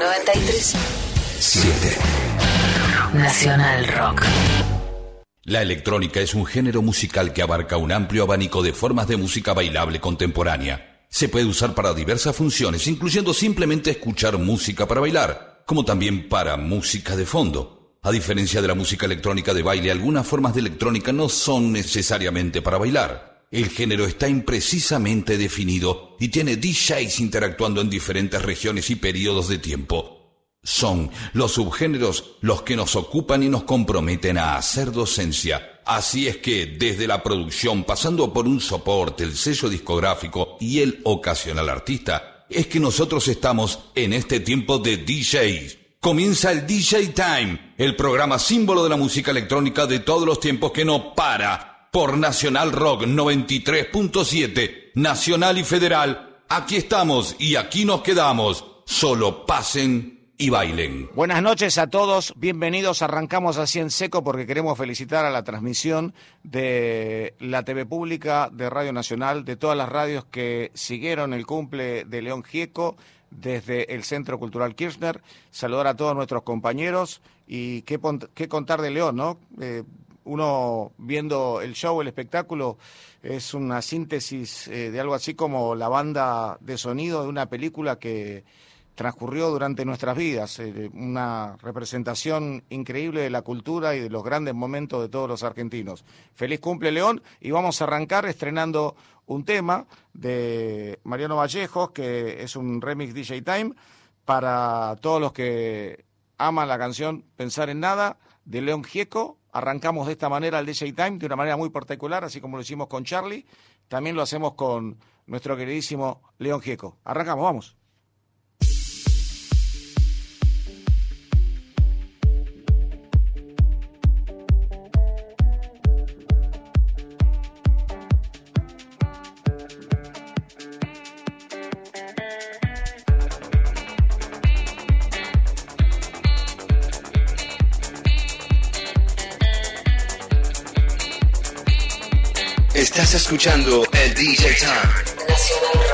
93 7 Nacional Rock. La electrónica es un género musical que abarca un amplio abanico de formas de música bailable contemporánea. Se puede usar para diversas funciones, incluyendo simplemente escuchar música para bailar, como también para música de fondo. A diferencia de la música electrónica de baile, algunas formas de electrónica no son necesariamente para bailar. El género está imprecisamente definido y tiene DJs interactuando en diferentes regiones y periodos de tiempo. Son los subgéneros los que nos ocupan y nos comprometen a hacer docencia. Así es que desde la producción, pasando por un soporte, el sello discográfico y el ocasional artista, es que nosotros estamos en este tiempo de DJs. Comienza el DJ Time, el programa símbolo de la música electrónica de todos los tiempos que no para. Por Nacional Rock 93.7, Nacional y Federal. Aquí estamos y aquí nos quedamos. Solo pasen y bailen. Buenas noches a todos, bienvenidos. Arrancamos así en seco porque queremos felicitar a la transmisión de la TV Pública, de Radio Nacional, de todas las radios que siguieron el cumple de León Gieco desde el Centro Cultural Kirchner. Saludar a todos nuestros compañeros y qué, qué contar de León, ¿no? Eh, uno viendo el show, el espectáculo, es una síntesis eh, de algo así como la banda de sonido de una película que transcurrió durante nuestras vidas, eh, una representación increíble de la cultura y de los grandes momentos de todos los argentinos. Feliz cumple León y vamos a arrancar estrenando un tema de Mariano Vallejos, que es un remix DJ Time, para todos los que aman la canción Pensar en Nada, de León Gieco. Arrancamos de esta manera el DJ Time, de una manera muy particular, así como lo hicimos con Charlie. También lo hacemos con nuestro queridísimo León Gieco. Arrancamos, vamos. Escuchando el DJ Time.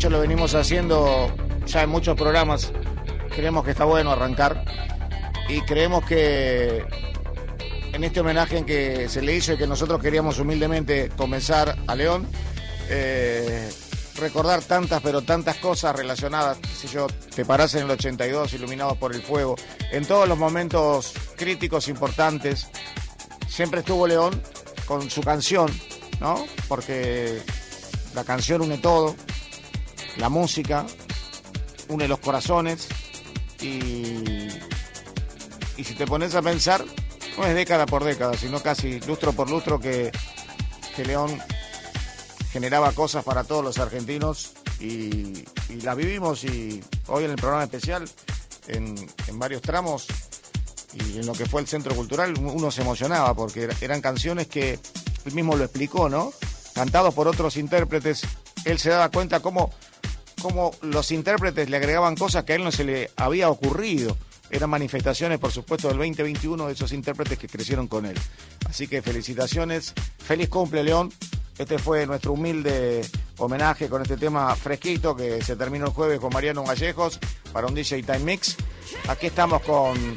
Hecho, lo venimos haciendo ya en muchos programas. Creemos que está bueno arrancar. Y creemos que en este homenaje en que se le hizo y que nosotros queríamos humildemente comenzar a León, eh, recordar tantas, pero tantas cosas relacionadas, si yo, te parás en el 82, iluminados por el fuego, en todos los momentos críticos importantes, siempre estuvo León con su canción, ¿no? Porque la canción une todo, la música une los corazones y, y si te pones a pensar, no es década por década, sino casi lustro por lustro que, que León generaba cosas para todos los argentinos y, las vivimos y hoy en el programa especial, en, en varios tramos, y en lo que fue el centro cultural uno se emocionaba porque eran canciones que él mismo lo explicó, ¿no? Cantados por otros intérpretes, él se daba cuenta cómo, cómo los intérpretes le agregaban cosas que a él no se le había ocurrido. Eran manifestaciones, por supuesto, del 2021 de esos intérpretes que crecieron con él. Así que felicitaciones, feliz cumple, León. Este fue nuestro humilde homenaje con este tema fresquito que se terminó el jueves con Mariano Vallejos para un DJ Time Mix. Aquí estamos con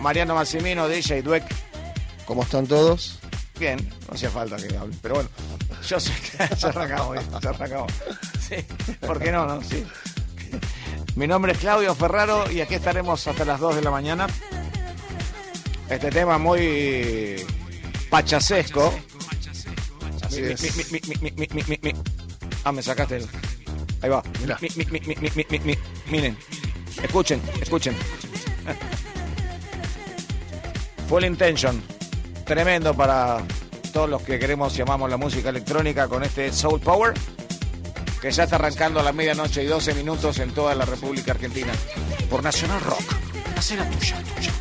Mariano Massimino, DJ Dweck. ¿Cómo están todos? Bien, no hacía falta que hable, pero bueno, yo sé que ya arrancamos, ya arrancamos. Sí, ¿por qué no, no? Sí. Mi nombre es Claudio Ferraro y aquí estaremos hasta las 2 de la mañana. Este tema muy pachasesco. Ah, me sacaste el... Ahí va. Miren, escuchen, escuchen. Full Intention. Tremendo para todos los que queremos llamamos la música electrónica con este Soul Power, que ya está arrancando a la medianoche y 12 minutos en toda la República Argentina por Nacional Rock. Hace la tuya, tuya.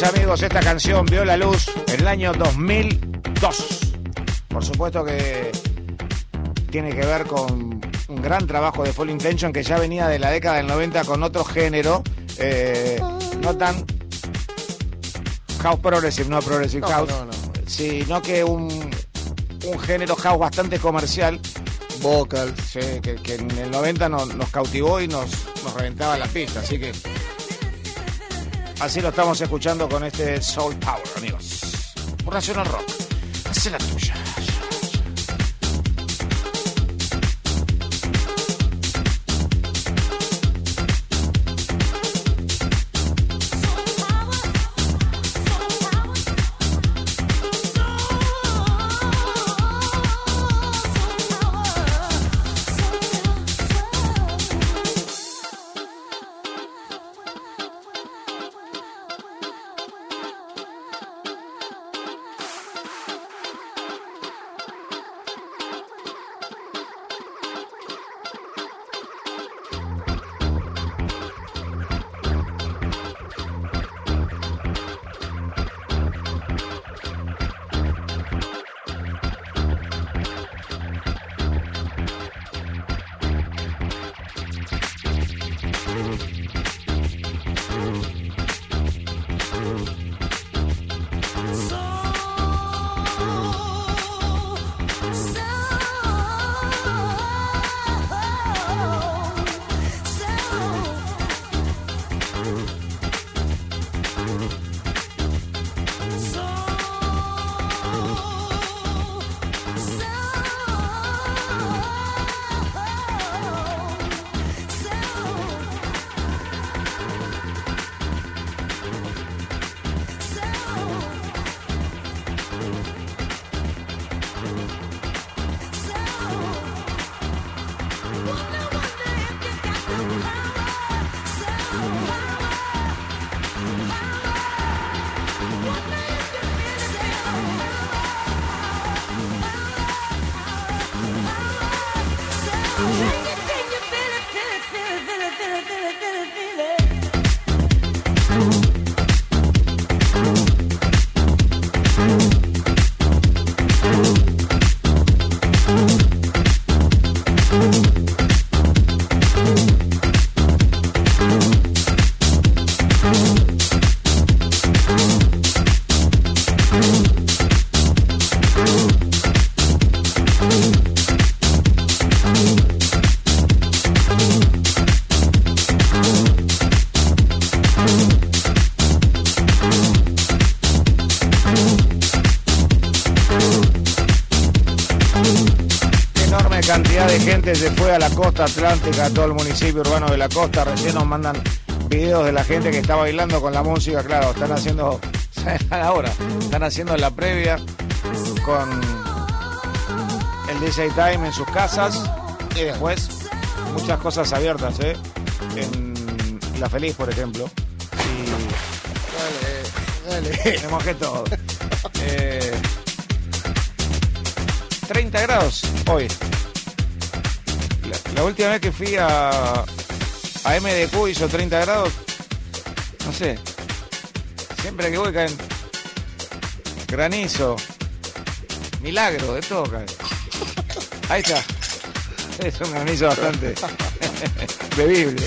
Amigos, esta canción vio la luz en el año 2002. Por supuesto que tiene que ver con un gran trabajo de Full Intention que ya venía de la década del 90 con otro género, eh, no tan house progressive, no progressive house, sino que un, un género house bastante comercial. Vocal. que, en el 90 nos, nos cautivó y nos, nos reventaba la pista, así que Así lo estamos escuchando con este Soul Power, amigos. Por Nacional Rock. Haz la cantidad de gente se fue a la costa atlántica, a todo el municipio urbano de la costa. Recién nos mandan videos de la gente que está bailando con la música. Claro, están haciendo ahora, están haciendo la previa con el DJ Time en sus casas y después muchas cosas abiertas, ¿eh? En La Feliz, por ejemplo. Y Dale, dale. tenemos que todo. Eh, 30 grados hoy. La, última vez que fui a, a MDQ hizo 30 grados. No sé. Siempre que voy caen granizo, milagro, de todo cae. Ahí está. Es un granizo bastante bebible.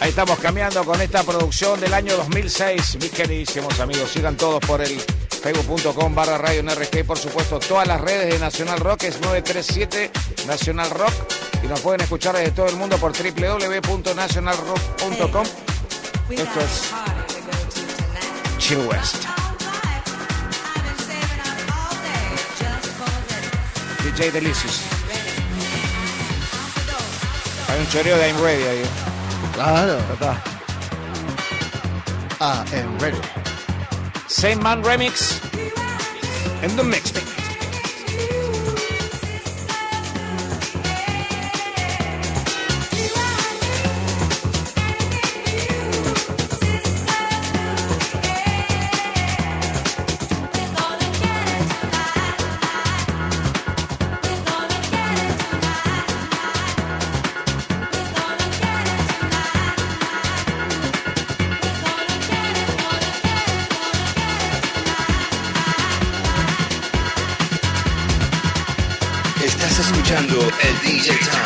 Ahí estamos cambiando con esta producción del año 2006, mis queridísimos amigos. Sigan todos por el facebook.com barra radio NRG por supuesto todas las redes de Nacional Rock es 937 Nacional Rock y nos pueden escuchar desde todo el mundo por www.nationalrock.com. Esto es Chill West. DJ Delicious. Hay un choreo de I'm Ready ahí. Claro. Está. Ah, am ready. Same Man Remix in the mix. Escuchando el DJ Time.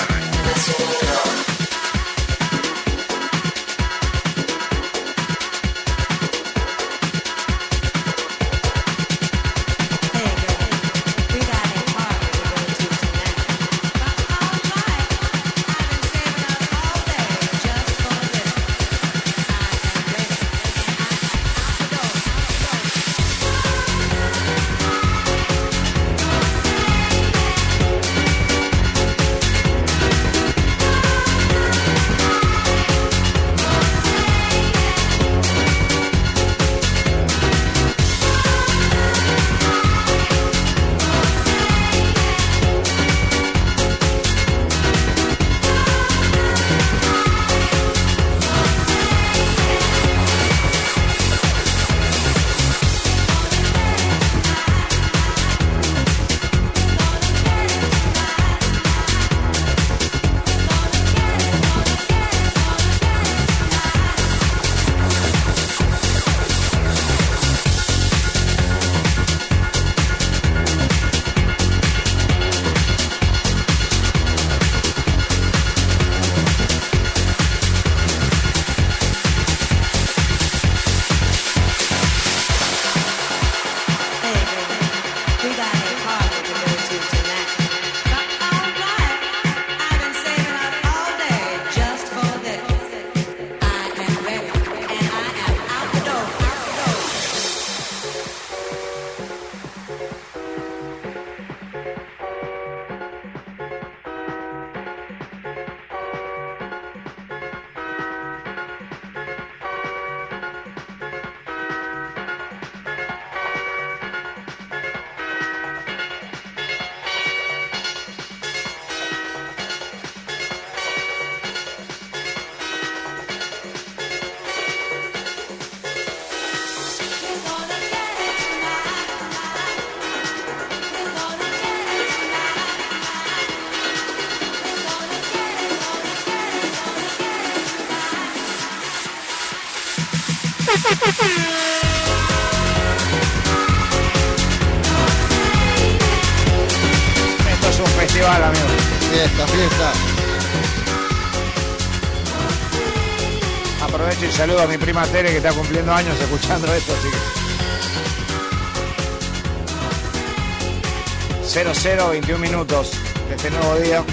Prima Tere que está cumpliendo años escuchando esto, así que. 00, 21 minutos de este nuevo día.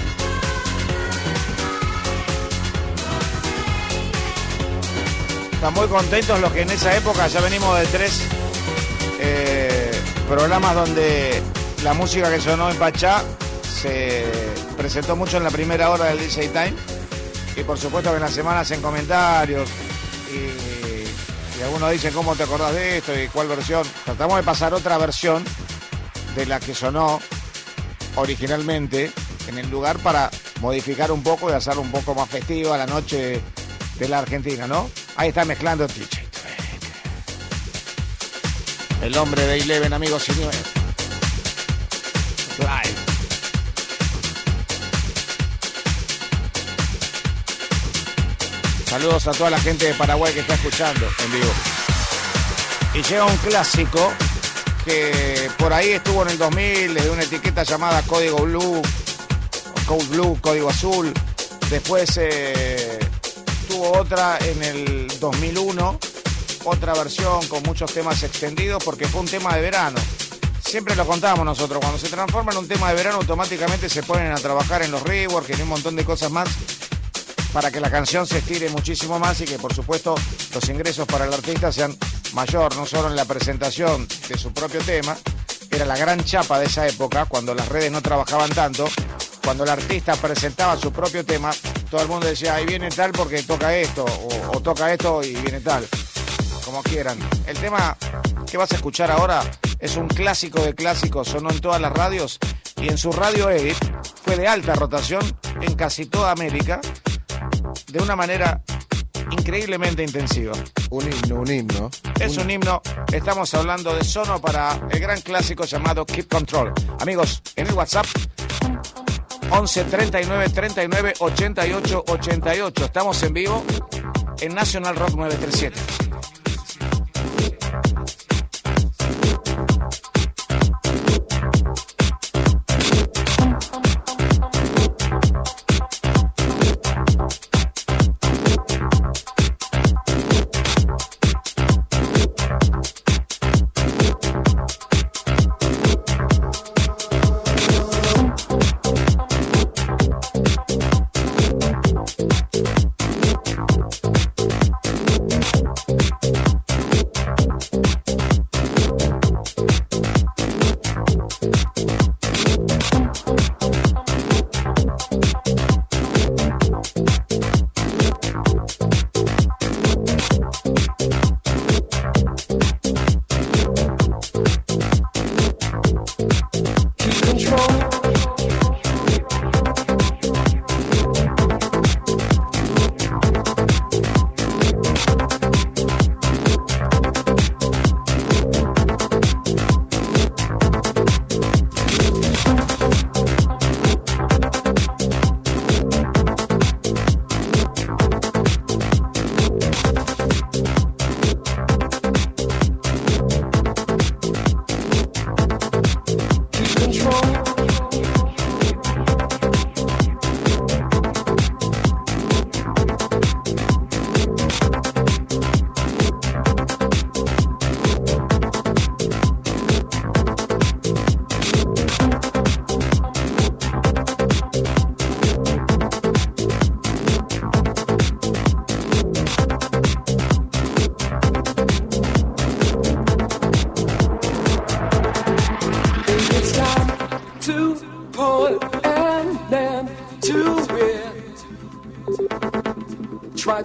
Están muy contentos los que en esa época ya venimos de tres eh, programas donde la música que sonó en Pachá se presentó mucho en la primera hora del DJ Time. Y por supuesto que en las semanas en comentarios y, algunos dicen cómo te acordás de esto y cuál versión. Tratamos de pasar otra versión de la que sonó originalmente en el lugar para modificar un poco y hacerlo un poco más festivo a la noche de la Argentina, ¿no? Ahí está mezclando Trek. El hombre de Eleven, amigos y. Saludos a toda la gente de Paraguay que está escuchando en vivo. Y llega un clásico que por ahí estuvo en el 2000 de una etiqueta llamada Código Blue, Code Blue, Código Azul. Después eh, tuvo otra en el 2001, otra versión con muchos temas extendidos porque fue un tema de verano. Siempre lo contamos nosotros, cuando se transforma en un tema de verano automáticamente se ponen a trabajar en los rework, en un montón de cosas más para que la canción se estire muchísimo más y que por supuesto los ingresos para el artista sean mayor, no solo en la presentación de su propio tema, era la gran chapa de esa época, cuando las redes no trabajaban tanto, cuando el artista presentaba su propio tema, todo el mundo decía, ahí viene tal porque toca esto, o, o toca esto y viene tal, como quieran. El tema que vas a escuchar ahora es un clásico de clásicos, sonó en todas las radios y en su radio edit fue de alta rotación en casi toda América de una manera increíblemente intensiva. Un himno, un himno. Es un himno, estamos hablando de Sono para el gran clásico llamado Keep Control. Amigos, en el WhatsApp 11 39 39 88 88. Estamos en vivo en National Rock 937.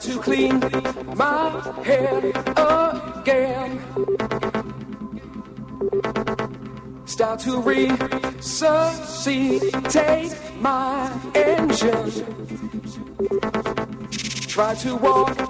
To clean my head again. Start to resuscitate my engine. Try to walk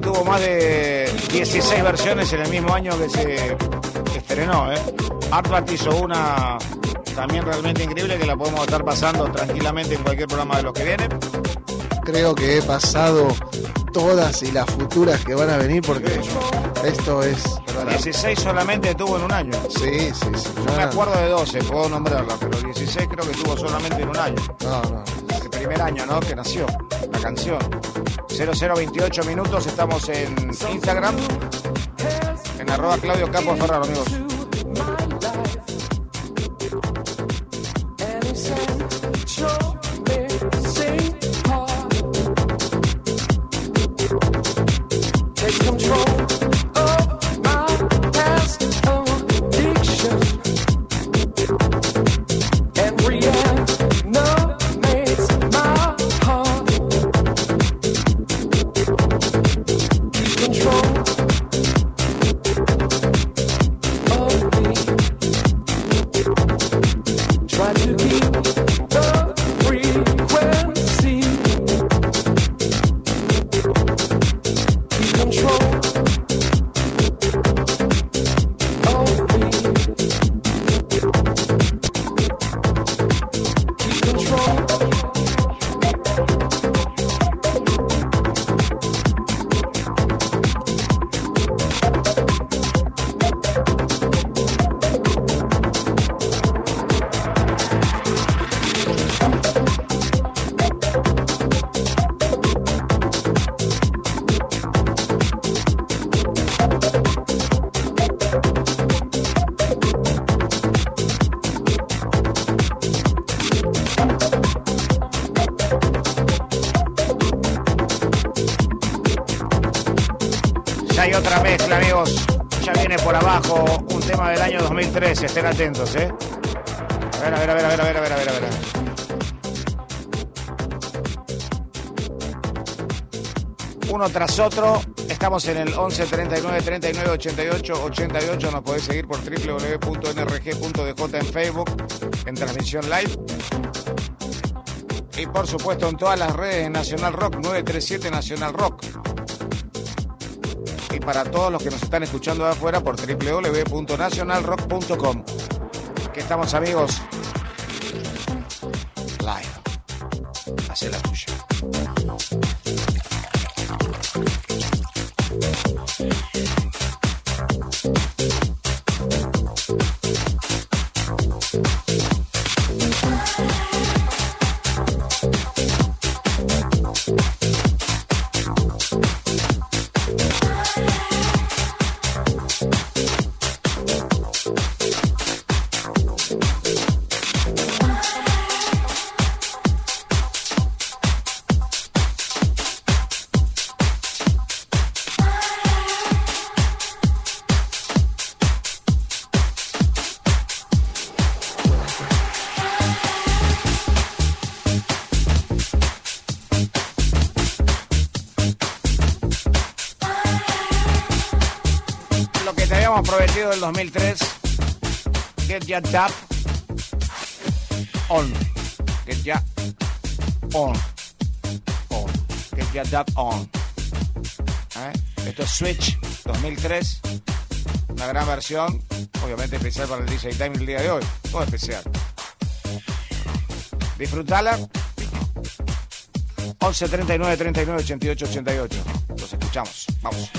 tuvo más de 16 versiones en el mismo año que se estrenó. ¿eh? Artbat hizo una también realmente increíble que la podemos estar pasando tranquilamente en cualquier programa de los que vienen. Creo que he pasado todas y las futuras que van a venir porque esto es. para- 16 solamente tuvo en un año. Sí, sí, sí. No me acuerdo de 12, puedo nombrarla, pero 16 creo que tuvo solamente en un año. No, no. El primer año, ¿no? Que nació la canción. 0028 minutos, estamos en Instagram, en arroba Claudio Campos Ferraro, amigos. Estén atentos, ¿eh? A ver, a ver, a ver, a ver, a ver, a ver, a ver, a ver. Uno tras otro, estamos en el 11 39 39 88 88. Nos podés seguir por www.nrg.dj en Facebook, en transmisión live. Y por supuesto en todas las redes de Nacional Rock, 937 Nacional Rock y para todos los que nos están escuchando de afuera por www.nacionalrock.com. Estamos amigos del 2003. Get ya dab on. Get ya on. On. Get ya dab on. ¿Eh? Esto es Switch 2003. Una gran versión. Obviamente especial para el DJ Time el día de hoy. Todo especial. Disfrutala. 11 39 39 88 88. Los escuchamos. Vamos.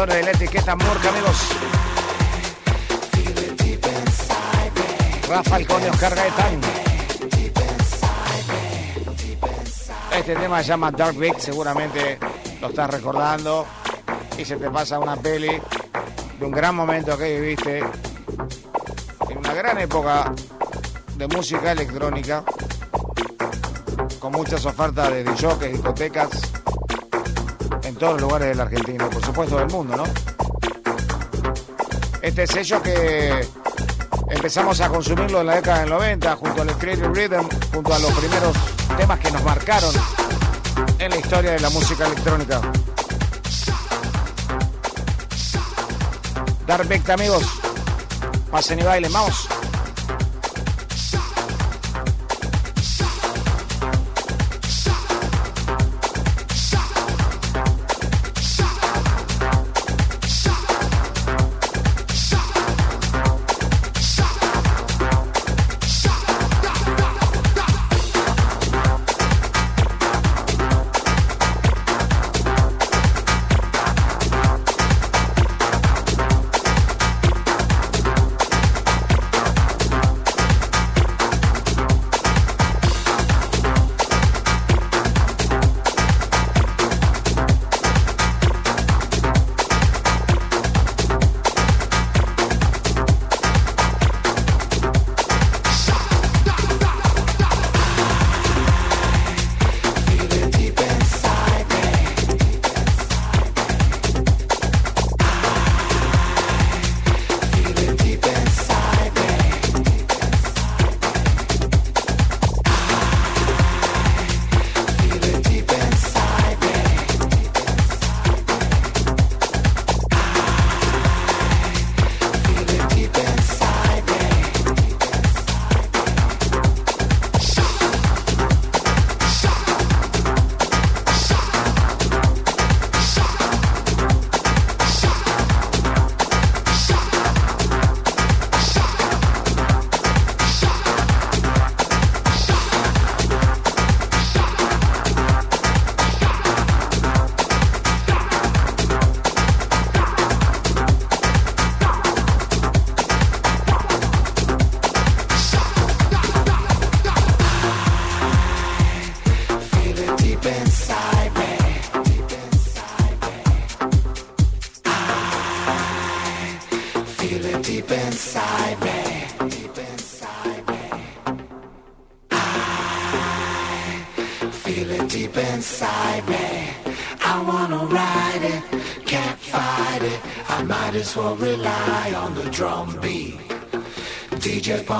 De la etiqueta Murk, amigos. Rafa Alcón Oscar Gaetán. Este tema se llama Dark Vic, seguramente lo estás recordando. Y se te pasa una peli de un gran momento que viviste. En una gran época de música electrónica. Con muchas ofertas de DJs, discotecas. Todos los lugares de la Argentina, por supuesto del mundo, ¿no? Este sello que empezamos a consumirlo en la década del 90 junto al Creative Rhythm, junto a los primeros temas que nos marcaron en la historia de la música electrónica. Dark Vecta, amigos. Pasen y bailen, vamos.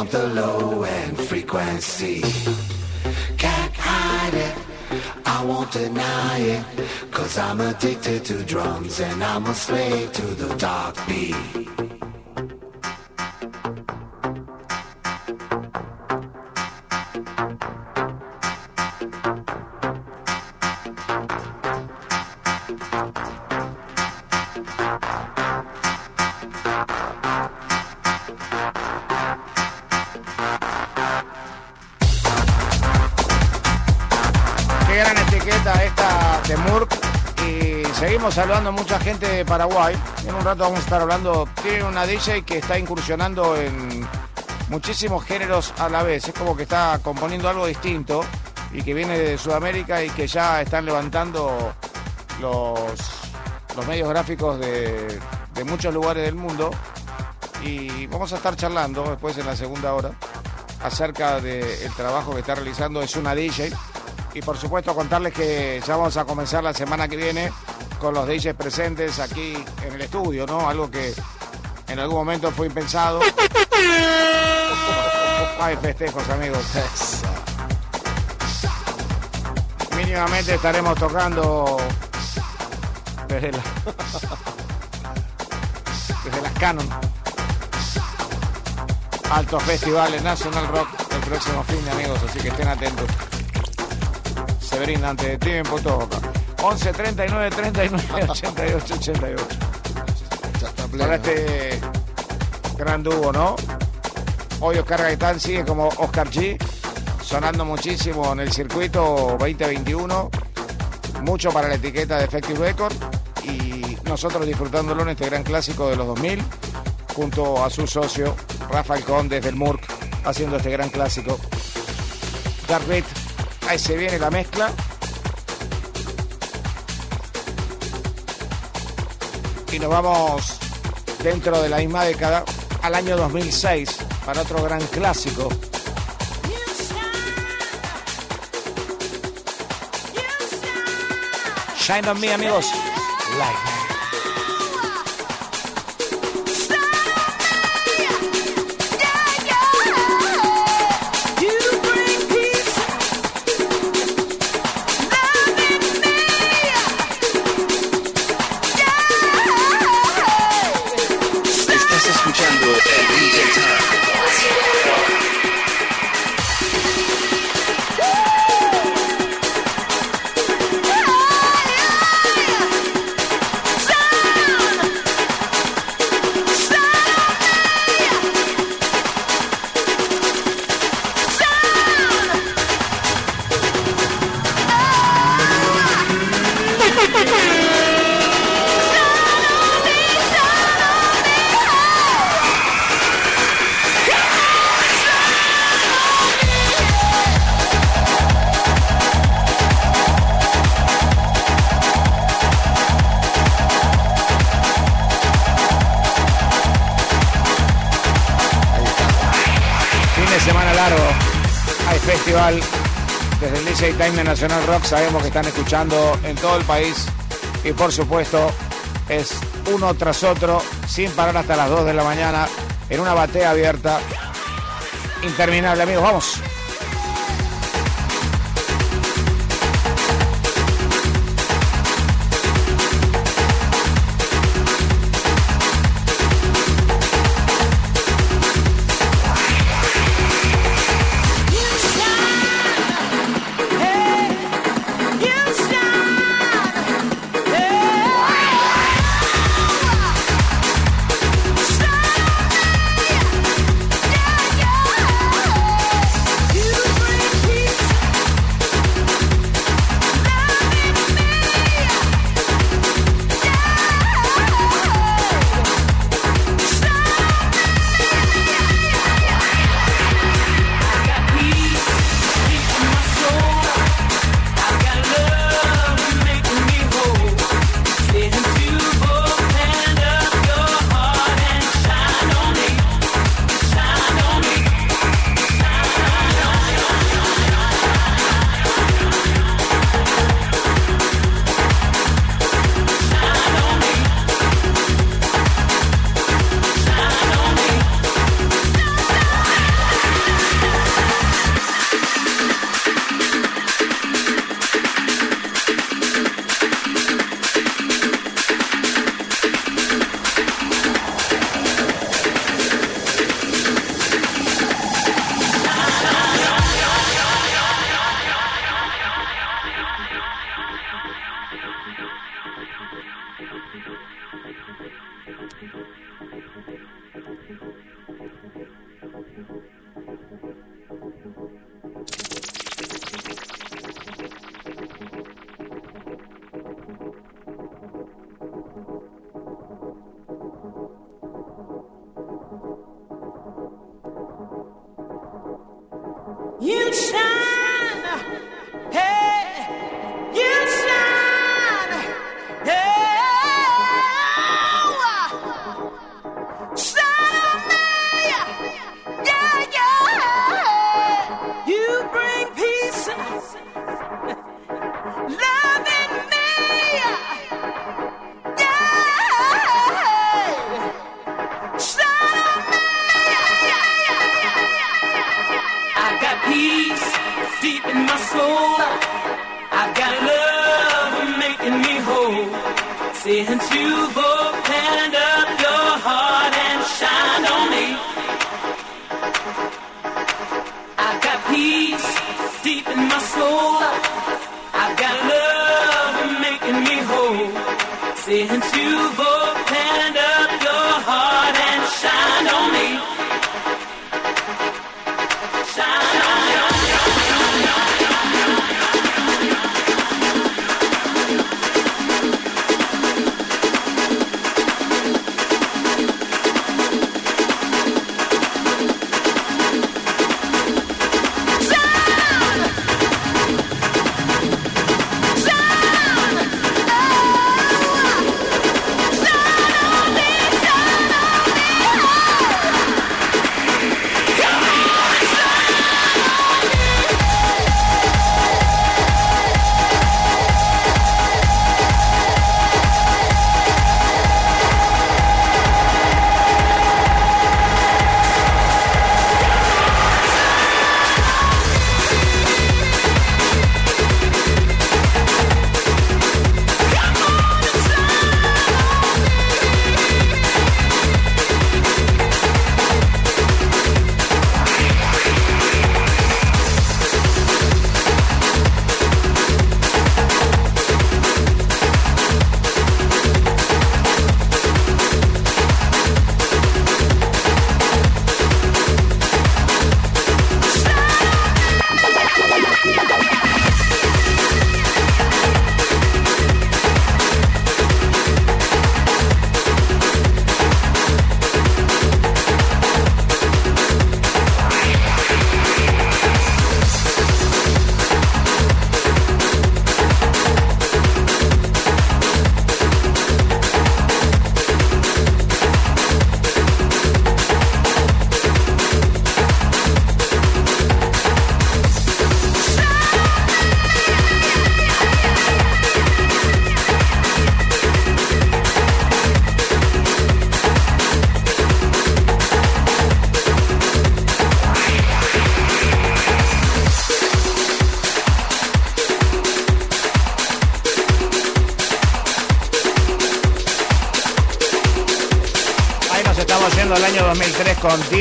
Pump the low end frequency. Can't hide it, I won't deny it. Cause I'm addicted to drums and I'm a slave to the dark beat. Saludando mucha gente de Paraguay. En un rato vamos a estar hablando. Tiene una DJ que está incursionando en muchísimos géneros a la vez. Es como que está componiendo algo distinto y que viene de Sudamérica y que ya están levantando los, los medios gráficos de, de muchos lugares del mundo. Y vamos a estar charlando después en la segunda hora acerca del trabajo que está realizando. Es una DJ y por supuesto contarles que ya vamos a comenzar la semana que viene con los DJs presentes aquí en el estudio, ¿no? Algo que en algún momento fue impensado. Hay festejos, amigos. Mínimamente estaremos tocando desde, la- desde las Canon. Altos festivales National Rock el próximo fin de amigos, así que estén atentos. Se brinda antes de tiempo, todo acá. 11 39 39 88 88. Para este gran dúo, ¿no? Hoy Oscar Gaitán sigue como Oscar G, sonando muchísimo en el circuito 2021. Mucho para la etiqueta de Effective Record y nosotros disfrutándolo en este gran clásico de los 2000 junto a su socio Rafael Conde desde el MURC haciendo este gran clásico. Dark ahí se viene la mezcla. y nos vamos dentro de la misma década al año 2006 para otro gran clásico Shine on me, amigos. Like DJ Time Nacional Rock. Sabemos que están escuchando en todo el país y por supuesto es uno tras otro, sin parar hasta las 2 de la mañana, en una batea abierta interminable, amigos. Vamos.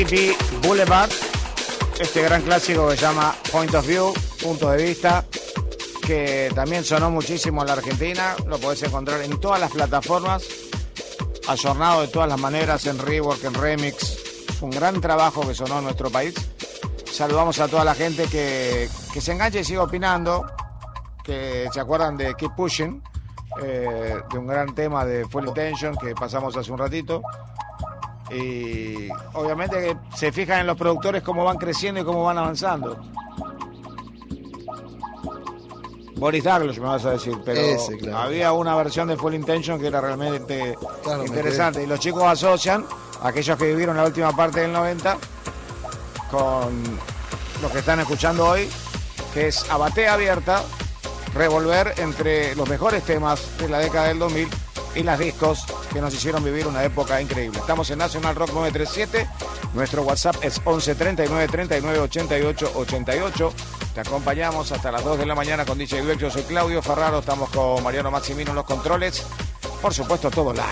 2003 con DB Boulevard, este gran clásico que se llama Point of View, punto de vista, que también sonó muchísimo en la Argentina, lo podés encontrar en todas las plataformas, ayornado de todas las maneras, en rework, en remix, un gran trabajo que sonó en nuestro país. Saludamos a toda la gente que, que se enganche y siga opinando, que se acuerdan de Keep Pushing, eh, de un gran tema de Full Intention que pasamos hace un ratito. Y obviamente que se fijan en los productores cómo van creciendo y cómo van avanzando. Boris Douglas me vas a decir, pero Ese, claro. había una versión de Full Intention que era realmente Claro, interesante. Y los chicos asocian, aquellos que vivieron la última parte del 90, con lo que están escuchando hoy, que es a batea abierta, revolver entre los mejores temas de la década del 2000 y las discos que nos hicieron vivir una época increíble. Estamos en National Rock 937, nuestro WhatsApp es 11 39 39 88 88. Te acompañamos hasta las 2 de la mañana con DJ Dweck. Yo soy Claudio Ferraro, estamos con Mariano Maximino en los controles. Por supuesto, todo live,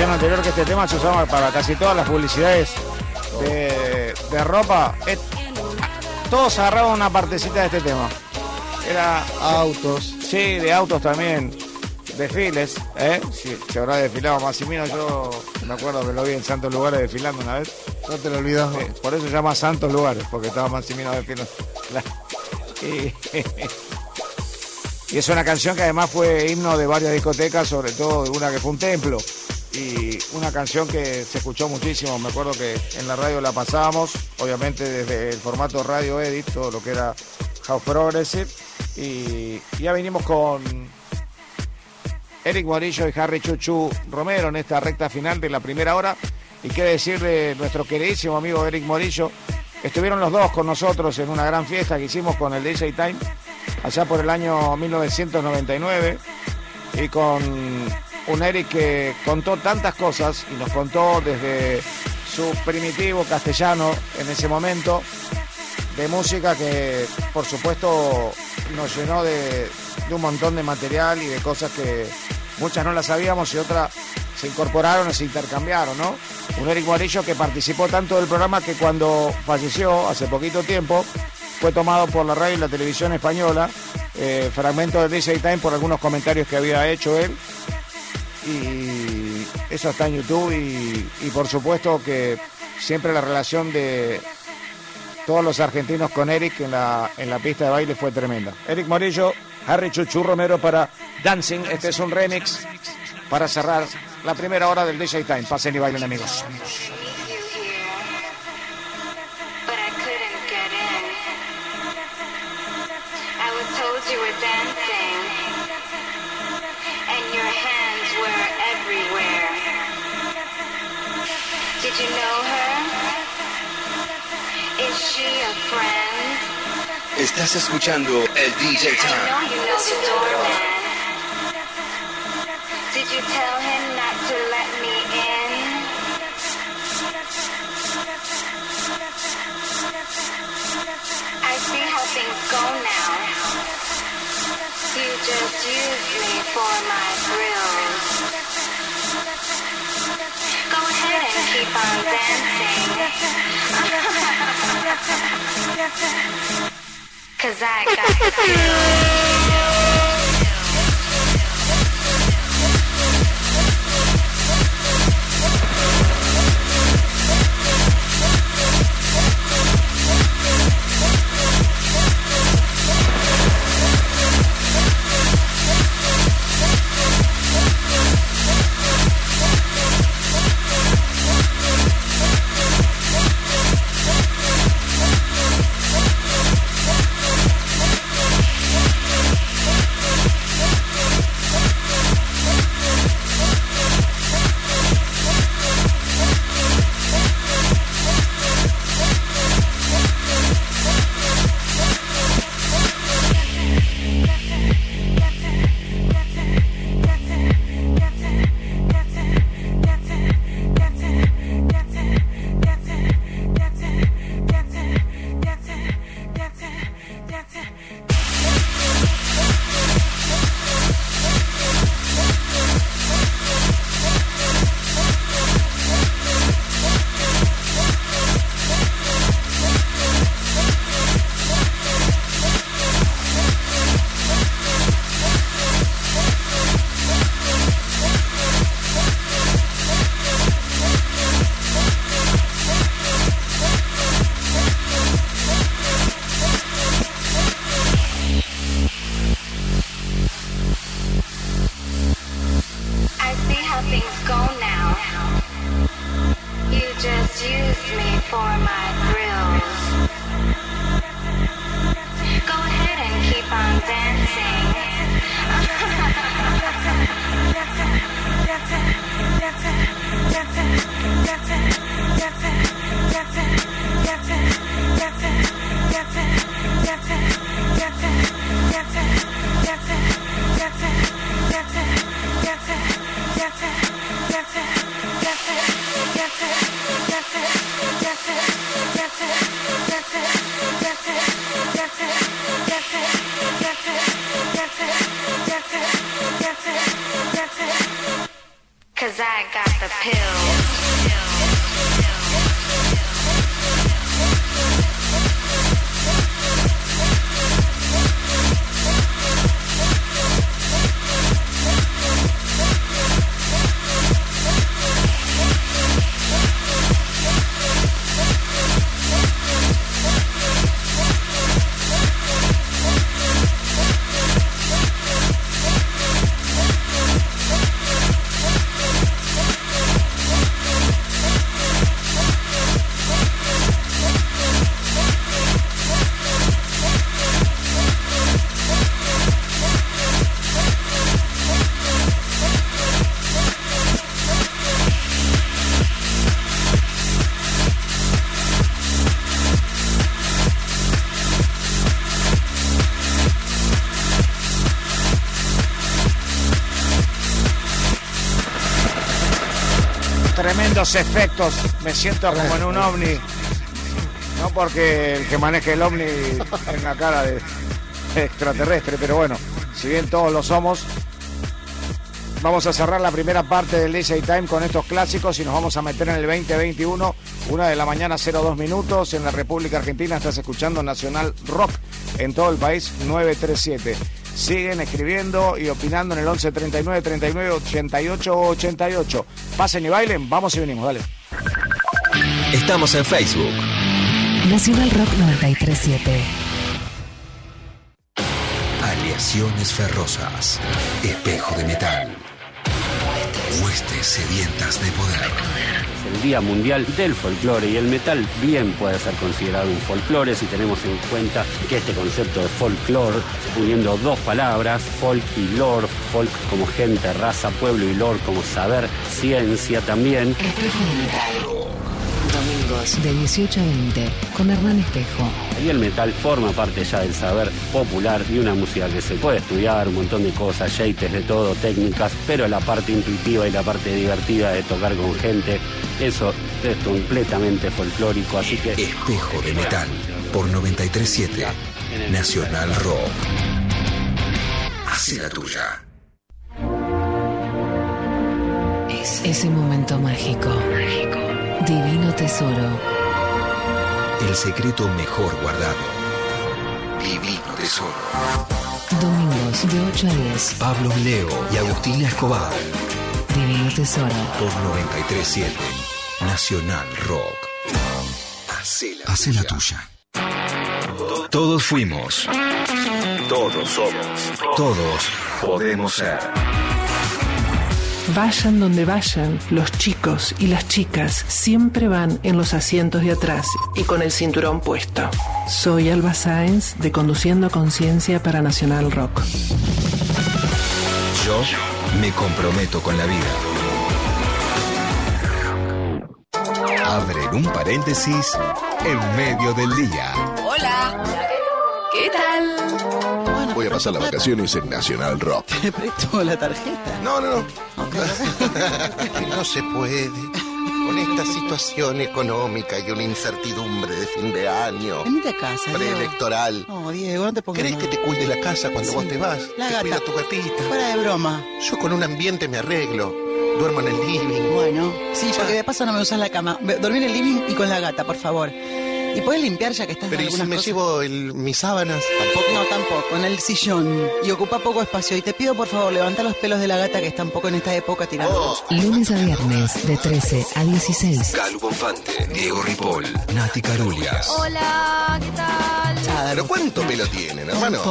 anterior que este tema se usaba para casi todas las publicidades de, de ropa. Es- todos agarraban una partecita de este tema. Era Autos. Sí, de autos también. Desfiles, ¿eh? Sí, se habrá desfilado Massimino. Yo me acuerdo que lo vi en Santos Lugares desfilando una vez. No te lo olvidas. Eh, por eso se llama Santos Lugares, porque estaba Massimino desfilando. La- Y, y es una canción que además fue himno de varias discotecas, sobre todo de una que fue un templo. Y una canción que se escuchó muchísimo. Me acuerdo que en la radio la pasábamos, obviamente desde el formato radio edit, todo lo que era House Progressive. Y ya vinimos con Eric Morillo y Harry Chuchu Romero en esta recta final de la primera hora. Y qué decir de nuestro queridísimo amigo Eric Morillo. Estuvieron los dos con nosotros en una gran fiesta que hicimos con el DJ Time allá por el año 1999 y con un Eric que contó tantas cosas y nos contó desde su primitivo castellano en ese momento de música que por supuesto nos llenó de, de un montón de material y de cosas que muchas no las sabíamos y otras se incorporaron y se intercambiaron, ¿no? Un Eric Morillo que participó tanto del programa que cuando falleció hace poquito tiempo fue tomado por la radio y la televisión española, eh, fragmento del DJ Time por algunos comentarios que había hecho él y eso está en YouTube y, por supuesto que siempre la relación de todos los argentinos con Eric en la, en la pista de baile fue tremenda. Eric Morillo, Harry Chuchu Romero para Dancing, este es un remix para cerrar la primera hora del DJ Time. Pasen y bailen amigos. How things go now. You just use me for my thrills. Go ahead and keep on dancing. Cause I got tremendos efectos. Me siento como en un ovni. No porque el que maneje el ovni tenga cara de extraterrestre, pero bueno, si bien todos lo somos, vamos a cerrar la primera parte del DJ Time con estos clásicos y nos vamos a meter en el 2021, una de la mañana 02 minutos en la República Argentina. Estás escuchando Nacional Rock en todo el país 937. Siguen escribiendo y opinando en el 11 39 39 88 88. Pasen y bailen, vamos y venimos, dale. Estamos en Facebook. Nacional Rock 937. Aleaciones ferrosas. Espejo de metal. Huestes sedientas de poder. Es el Día Mundial del Folclore y el metal bien puede ser considerado un folclore si tenemos en cuenta que este concepto de folclore, uniendo dos palabras, folk y lore, folk como gente, raza, pueblo y lore como saber, ciencia también, Espejo de metal. Domingos de 18 a 20 con Hernán Espejo. y el metal forma parte ya del saber popular y una música que se puede estudiar, un montón de cosas, yates de todo, técnicas, pero la parte intuitiva y la parte divertida de tocar con gente, eso es completamente folclórico, así que... Espejo de metal. Por 937. Nacional Rock. Hace la tuya. Ese momento mágico. Divino tesoro. El secreto mejor guardado. Divino tesoro. Domingos de 8 a 10. Pablo Leo y Agustina Escobar. Divino tesoro. Por 937. Nacional Rock. Hace la, tuya. Todos fuimos. Todos somos. Todos podemos ser. Vayan donde vayan, los chicos y las chicas siempre van en los asientos de atrás y con el cinturón puesto. Soy Alba Sáenz de Conduciendo Conciencia para Nacional Rock. Yo me comprometo con la vida. Abren un paréntesis en medio del día. Hola. ¿Qué tal? Voy a pasar las vacaciones en Nacional Rock. ¿Te presto la tarjeta? No, no, no. No se puede. Con esta situación económica y una incertidumbre de fin de año. Venite a casa. Preelectoral. No, Diego, no te pongas ¿Crees que te cuide la casa cuando Sí. vos te vas? La te gata. cuida tu gatita. Fuera de broma. Yo con un ambiente me arreglo. Duermo en el living. Bueno, sí, porque de paso no me usas la cama. Dormí en el living y con la gata, por favor. ¿Y puedes limpiar ya que estás Pero en ¿y si algunas me cosas? llevo el- mis sábanas? Tampoco. No, tampoco, en el sillón. Y ocupa poco espacio. Y te pido, por favor, levanta los pelos de la gata que está un poco en esta época tirando. Lunes a viernes de 13 a 16. Calu Bonfante, Diego Ripoll, Nati Carulias. Hola, ¿qué tal? Pero ¿cuánto pelo tienen, hermano?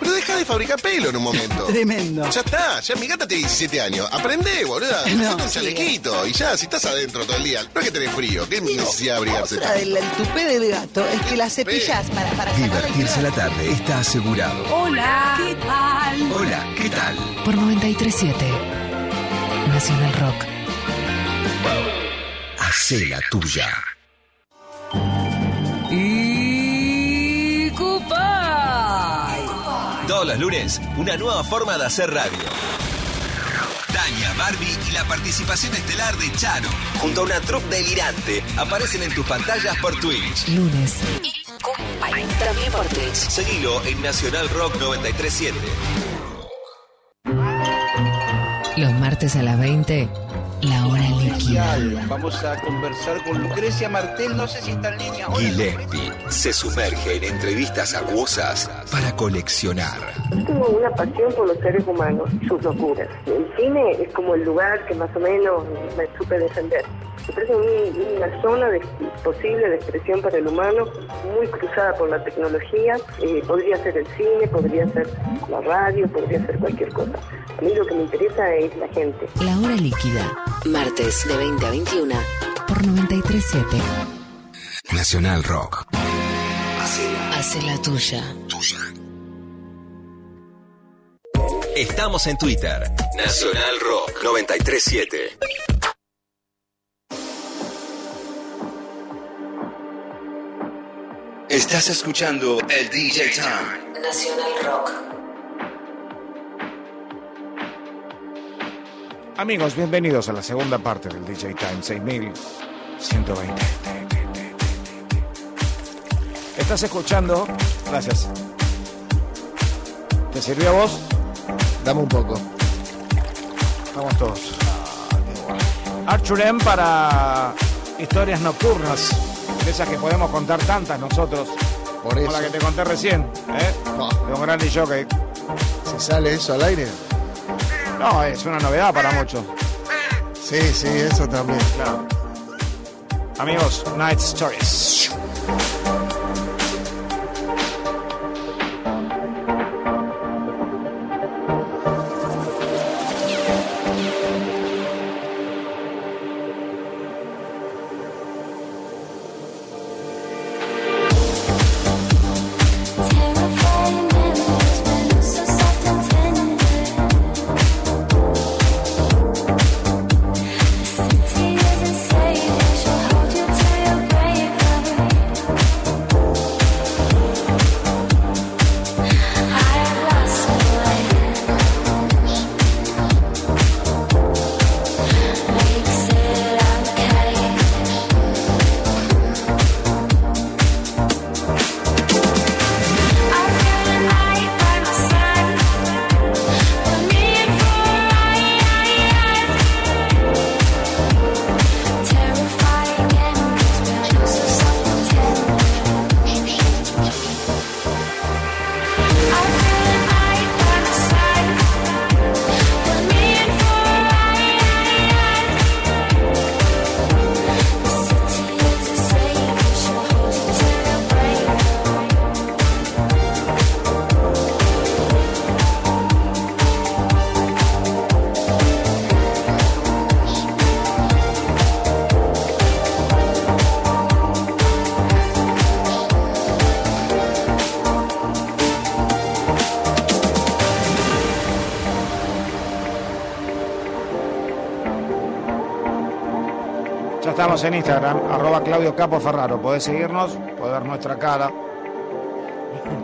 Pero deja de fabricar pelo en un momento. Tremendo. Ya está, ya mi gata tiene 17 años. Aprende, boluda. No, un sí. chalequito. Y ya, si estás adentro todo el día, no es que tenés frío. ¿Qué necesidad de abrigarse Otra del el tupé del gato es que la cepillas para, para Divertirse la tarde está asegurado. Hola, ¿qué tal? Hola, ¿qué tal? Por 937. Nacional Rock. Hace la tuya. Todos los lunes, una nueva forma de hacer radio. Tania, Barbie y la participación estelar de Charo, junto a una troupe delirante, aparecen en tus pantallas por Twitch. Lunes. También por Twitch. Seguilo en Nacional Rock 937. Los martes a las 20. La hora líquida. Vamos a conversar con Lucrecia Martel, no sé si está en línea. Hola. Gillespie se sumerge en entrevistas aguosas para coleccionar. Tengo una pasión por los seres humanos y sus locuras. El cine es como el lugar que más o menos me supe defender. Me parece un- una zona de- posible de expresión para el humano, muy cruzada por la tecnología. Eh, podría ser el cine, podría ser la radio, podría ser cualquier cosa. A mí lo que me interesa es la gente. La hora líquida. Martes de 20 a 21. Por 937. Nacional Rock. Hace la tuya. Estamos en Twitter. Nacional Rock 937. Estás escuchando el DJ Time. Nacional Rock. Amigos, bienvenidos a la segunda parte del DJ Time 6120. Estás escuchando. Gracias. ¿Te sirvió a vos? Dame un poco. Vamos todos. Arthur M para historias nocturnas. De esas que podemos contar tantas nosotros. Por Como eso. la que te conté recién. ¿eh? De un gran jockey. ¿Se sale eso al aire? No, es una novedad para muchos. Sí, sí, eso también. Claro. Amigos, Night Stories. En Instagram, arroba Claudio Capo Ferraro. Podés seguirnos, podés ver nuestra cara.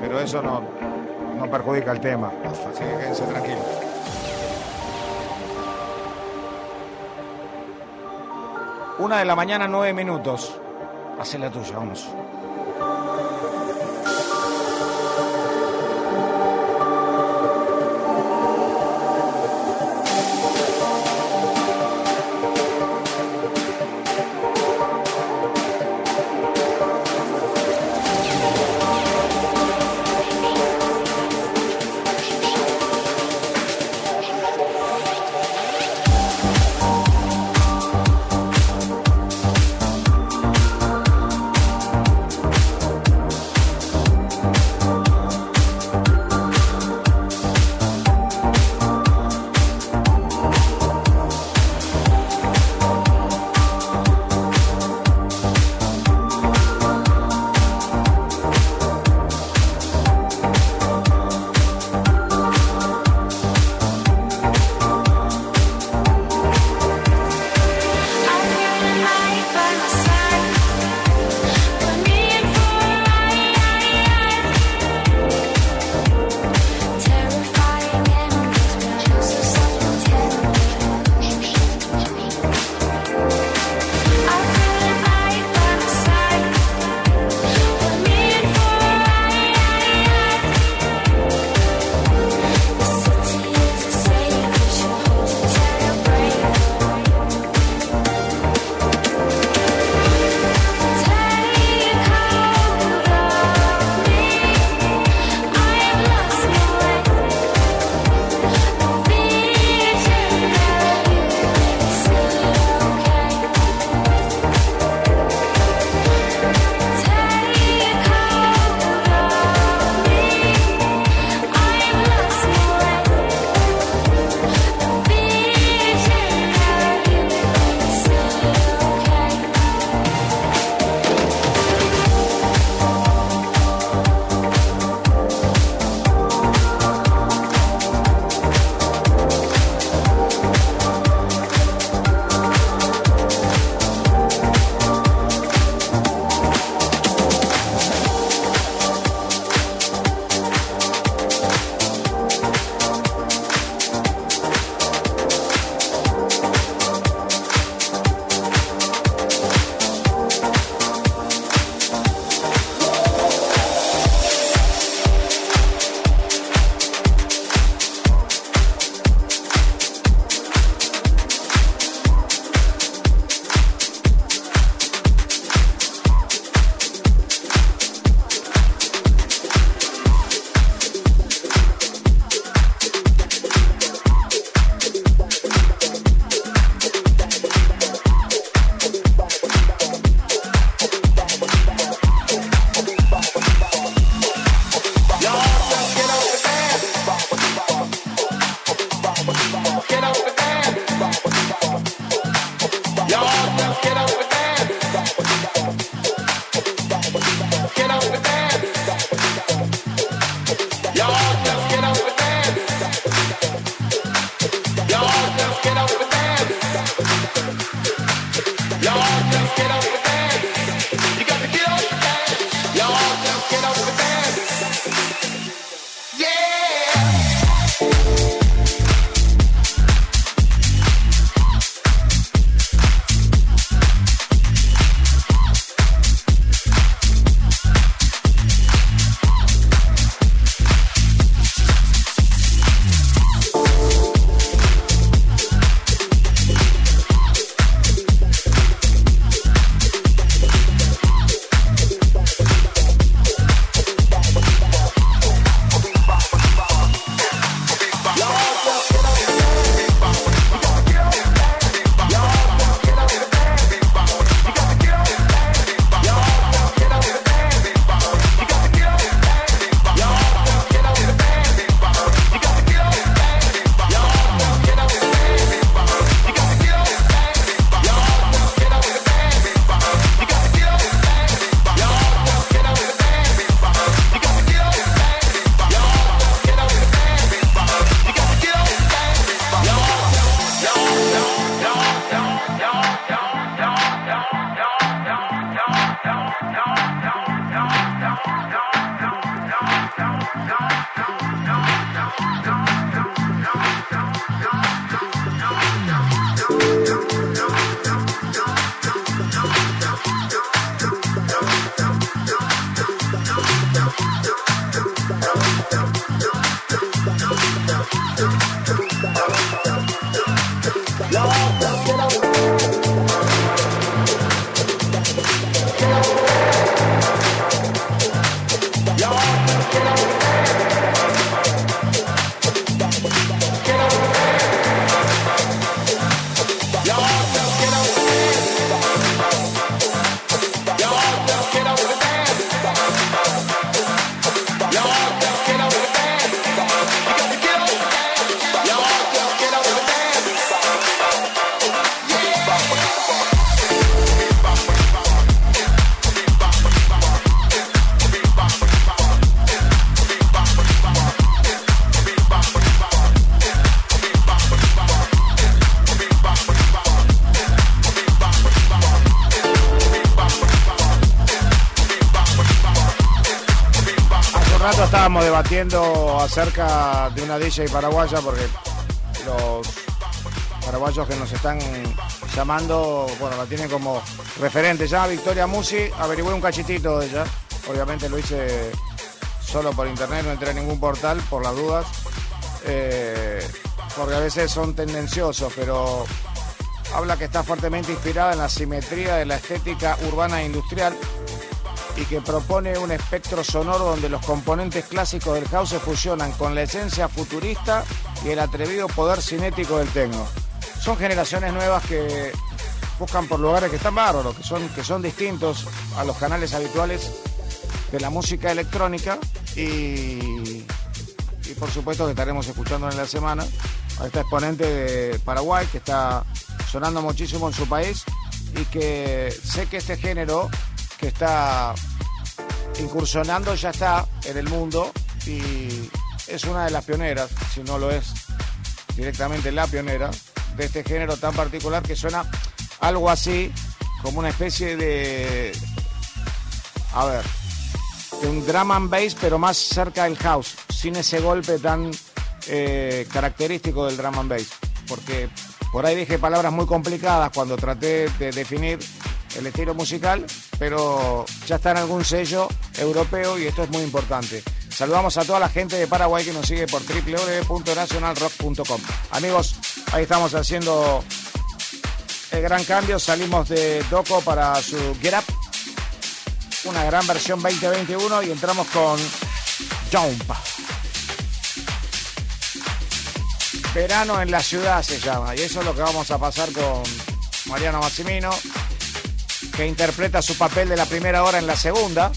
Pero eso no, no perjudica el tema. Así que quédense tranquilos. Una de la mañana, nueve minutos. Hacé la tuya, vamos. Acerca de una DJ paraguaya porque los paraguayos que nos están llamando, bueno, la tienen como referente ya. Victoria Musi, averigüé un cachitito de ella. Obviamente lo hice solo por internet, no entré en ningún portal por las dudas. Eh, porque a veces son tendenciosos, pero habla que está fuertemente inspirada en la simetría de la estética urbana e industrial y que propone un espectro sonoro donde los componentes clásicos del house se fusionan con la esencia futurista y el atrevido poder cinético del techno. Son generaciones nuevas que buscan por lugares que están bárbaros, que son, que son distintos a los canales habituales de la música electrónica y, y por supuesto que estaremos escuchando en la semana a esta exponente de Paraguay que está sonando muchísimo en su país y que sé que este género que está incursionando ya está en el mundo y es una de las pioneras, si no lo es directamente la pionera de este género tan particular que suena algo así como una especie de a ver de un drum and bass pero más cerca del house sin ese golpe tan eh, característico del drum and bass porque por ahí dije palabras muy complicadas cuando traté de definir el estilo musical, pero ya está en algún sello europeo y esto es muy importante. Saludamos a toda la gente de Paraguay que nos sigue por www.nationalrock.com. Amigos, ahí estamos haciendo el gran cambio. Salimos de Doco para su Get Up, una gran versión 2021 y entramos con Jump. Verano en la ciudad se llama y eso es lo que vamos a pasar con Mariano Massimino que interpreta su papel de la primera hora en la segunda.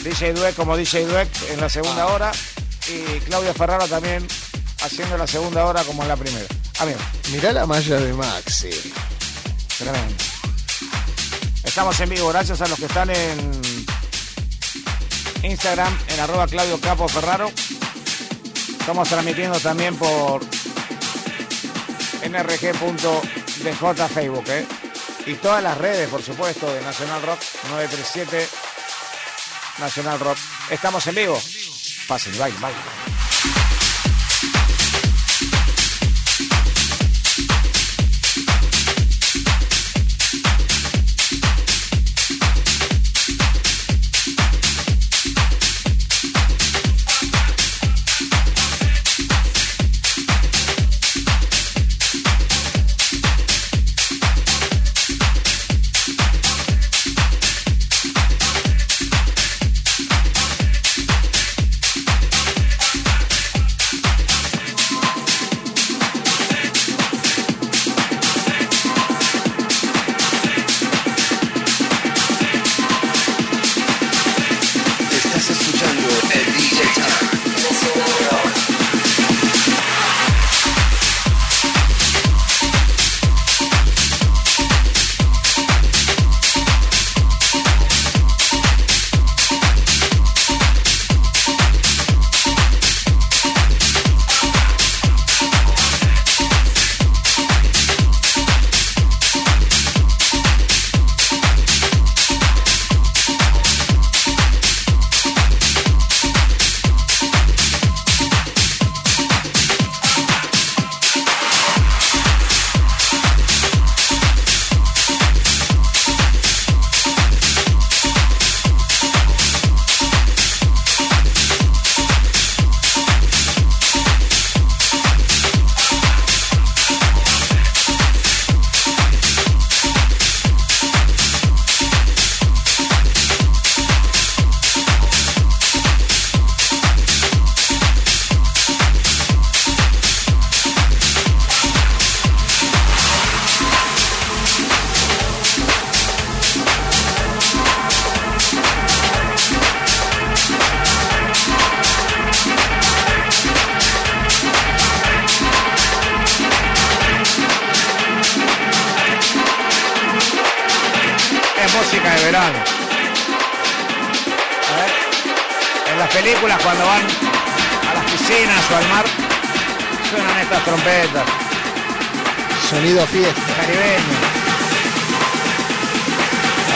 DJ Dweck como DJ Dweck en la segunda hora. Y Claudia Ferrara también haciendo la segunda hora como en la primera. Amigo. Mirá la malla de Maxi. Tremendo. Estamos en vivo, gracias a los que están en Instagram, en arroba Claudio Capo Ferraro. Estamos transmitiendo también por nrg.dj Facebook, ¿eh? Y todas las redes, por supuesto, de Nacional Rock 937 Nacional Rock. Estamos en vivo. Pasen, bye, bye.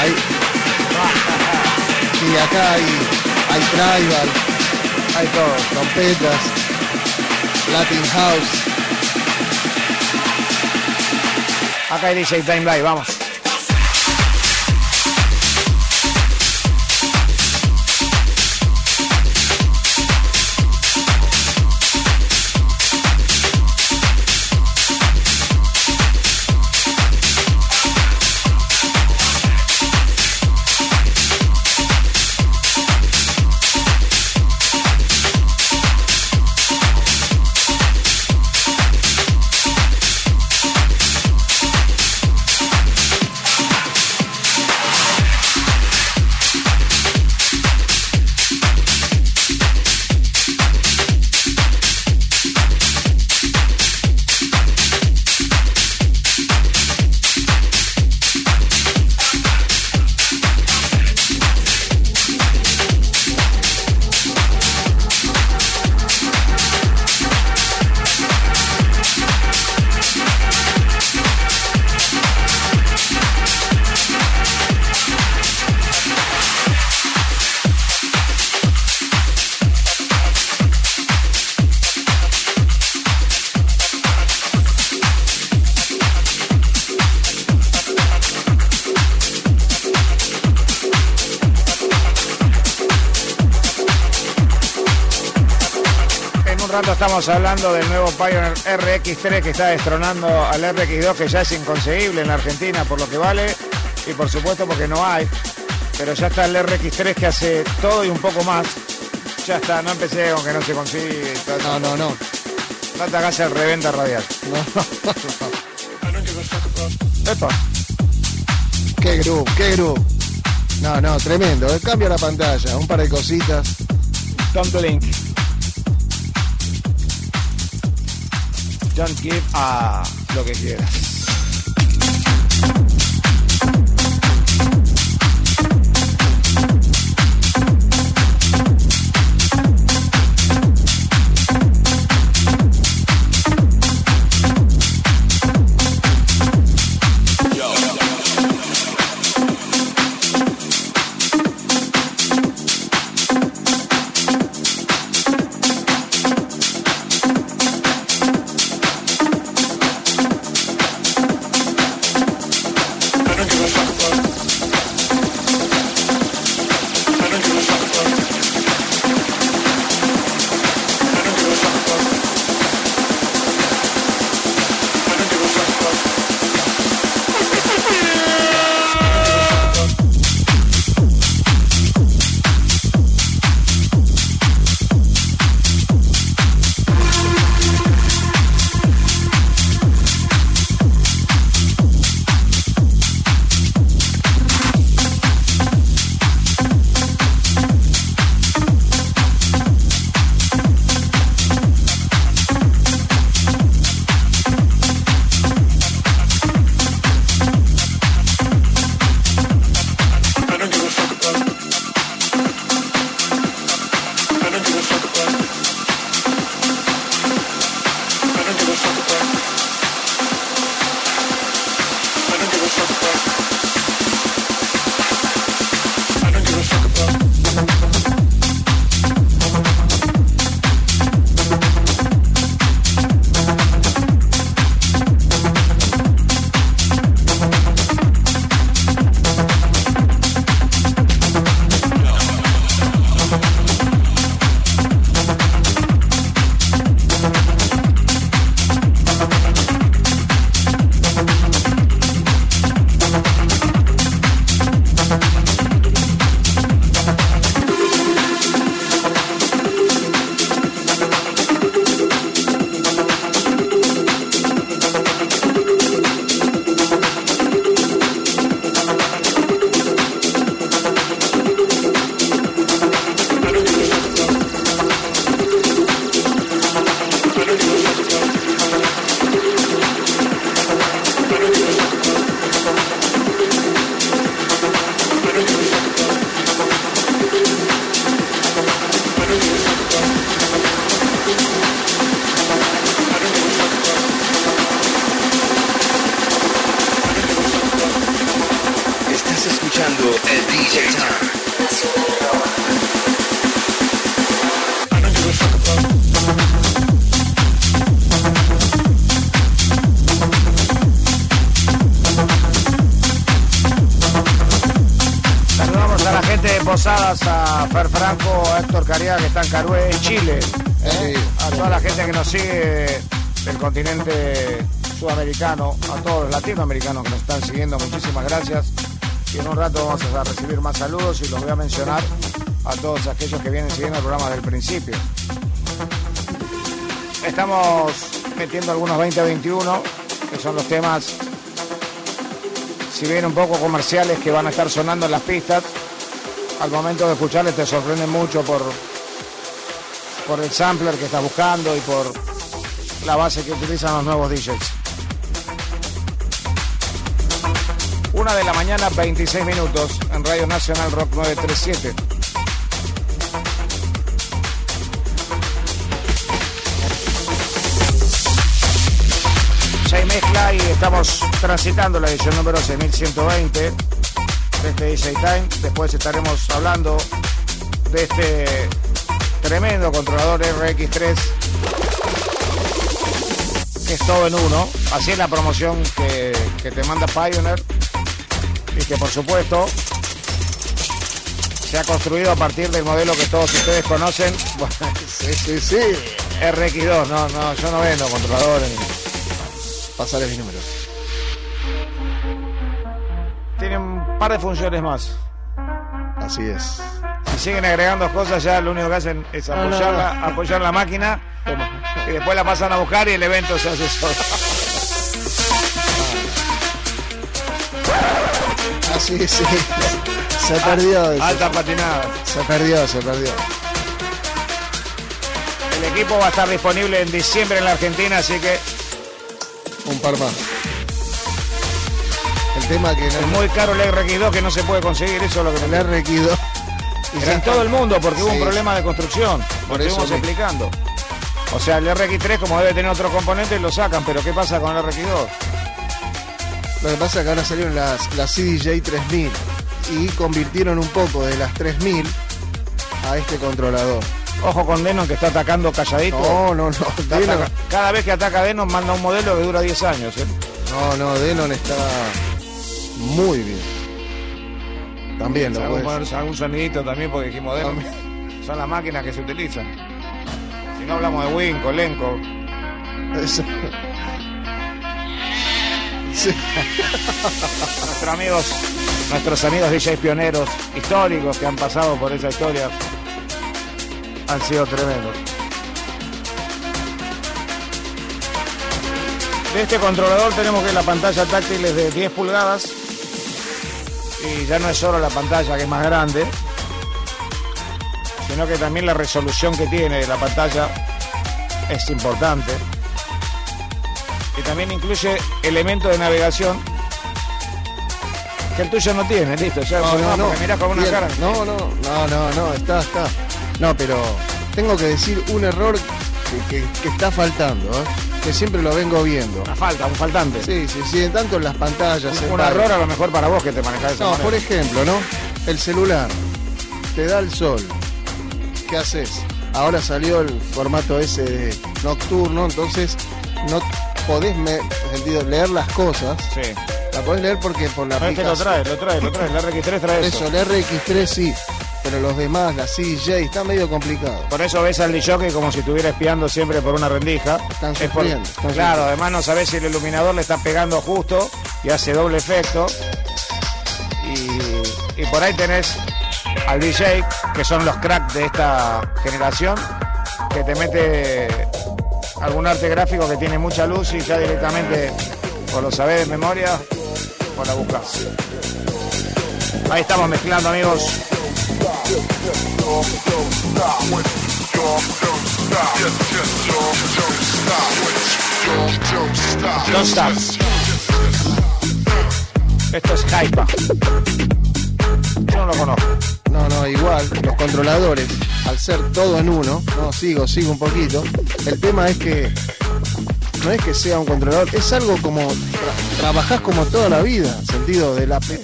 Ahí. Y acá hay, hay tribal, hay todo. Trompetas, Latin House. Acá hay DJ Time Live, vamos. Hablando del nuevo Pioneer RX3 que está destronando al RX2 que ya es inconseguible en la Argentina por lo que vale y por supuesto porque no hay. Pero ya está el RX3 que hace todo y un poco más. Ya está, no empecé con que no se consigue. No, no, no. Tanta acá el reventa radial. Epa. Qué groove, qué groove. No, no, tremendo. Cambia la pantalla, un par de cositas. Don't link. Don't give a lo que quieras. A todos los latinoamericanos que nos están siguiendo, muchísimas gracias. Y en un rato vamos a recibir más saludos y los voy a mencionar a todos aquellos que vienen siguiendo el programa desde el principio. Estamos metiendo algunos 20-21, que son los temas si bien un poco comerciales que van a estar sonando en las pistas, al momento de escucharles te sorprenden mucho por, por el sampler que estás buscando y por la base que utilizan los nuevos DJs. De la mañana, 26 minutos, en Radio Nacional Rock 937. Se mezcla y estamos transitando la edición número 6120 de este DJ Time. Después estaremos hablando de este tremendo controlador RX3 que es todo en uno. Así es la promoción que, que te manda Pioneer que por supuesto se ha construido a partir del modelo que todos ustedes conocen. Bueno, Sí, sí, sí. RX2, no, no, yo no vendo controladores. Pasaré mis números. Tiene un par de funciones más. Así es. Si siguen agregando cosas, ya lo único que hacen es No, no, apoyarla, no. apoyar la máquina y después la pasan a buscar y el evento se hace solo. Ah, sí. Se perdió. eso. Alta patinada. Se perdió, se perdió. El equipo va a estar disponible en diciembre en la Argentina, así que Un par más. El tema que es no muy caro el RX2 que no se puede conseguir, eso es lo que el me RX2. Era en todo el mundo porque hubo un Sí. problema de construcción. Por eso mismo. explicando. O sea, el RX3 como debe tener otros componentes lo sacan, pero ¿qué pasa con el RX2? Lo que pasa es que ahora salieron las, las CDJ 3000 y convirtieron un poco de las 3000 a este controlador. Ojo con Denon que está atacando calladito. No, no, no. Está Denon, ataca- Cada vez que ataca Denon manda un modelo que dura 10 años. ¿eh? no, no, Denon está muy bien. También lo Algún, puedes. algún sonidito también porque dijimos Denon. Son las máquinas que se utilizan. Si no hablamos de Win, Colenco. Eso. Nuestros amigos, nuestros amigos DJs pioneros históricos que han pasado por esa historia han sido tremendos. De este controlador tenemos que la pantalla táctil es de 10 pulgadas y ya no es solo la pantalla que es más grande, sino que también la resolución que tiene la pantalla es importante. Y también incluye elementos de navegación que el tuyo no tiene, listo. Ya, No, no, no. porque mirás con una Bien. cara. No, no, no, no, no, está, está. No, pero tengo que decir un error que, que- que está faltando, ¿eh? que siempre lo vengo viendo. Una falta, un faltante. Sí, sí, sí, tanto en las pantallas. en un error a lo mejor para vos que te manejás No, manera. por ejemplo, ¿no? El celular te da el sol. ¿Qué haces? Ahora salió el formato ese de nocturno, entonces no podés sentido, leer las cosas. Sí. La podés leer porque por la No, este lo trae, lo trae, lo trae. El RX3 trae eso. Eso, el RX3 sí, pero los demás, la CJ, está medio complicado. Por eso ves al DJ como si estuviera espiando siempre por una rendija. Están Es por- sufriendo, están claro, sufriendo. además no sabés si el iluminador le está pegando justo y hace doble efecto. Y, y por ahí tenés al DJ, que son los cracks de esta generación, que te mete algún arte gráfico que tiene mucha luz y ya directamente, o lo sabés de memoria, o la buscas. Ahí estamos mezclando, amigos. Stop. Esto es Hypa. Yo no lo conozco. No, no, igual, los controladores, al ser todo en uno, no, sigo, sigo un poquito. El tema es que no es que sea un controlador, es algo como tra- trabajás como toda la vida, en sentido de la pe-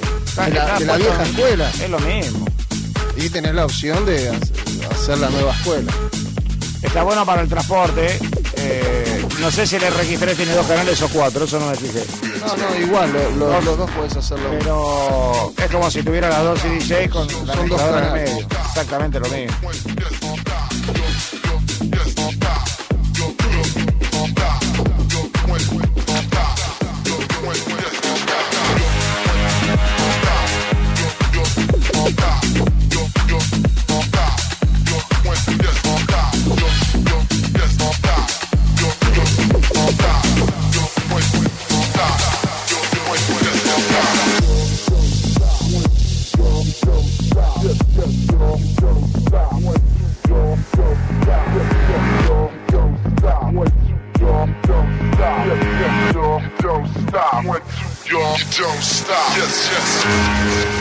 de la, de la vieja escuela. Es lo mismo. Y tenés la opción de hacer- hacer la nueva escuela. Está bueno para el transporte. eh, no sé si el RX3 tiene dos canales o cuatro, eso no me fijé. No, no, igual, lo- lo- Dos. los dos puedes hacerlo. Pero es como si tuviera las dos CDJ con la Son dos en medio. Exactamente lo mismo. Don't stop. Yes, yes.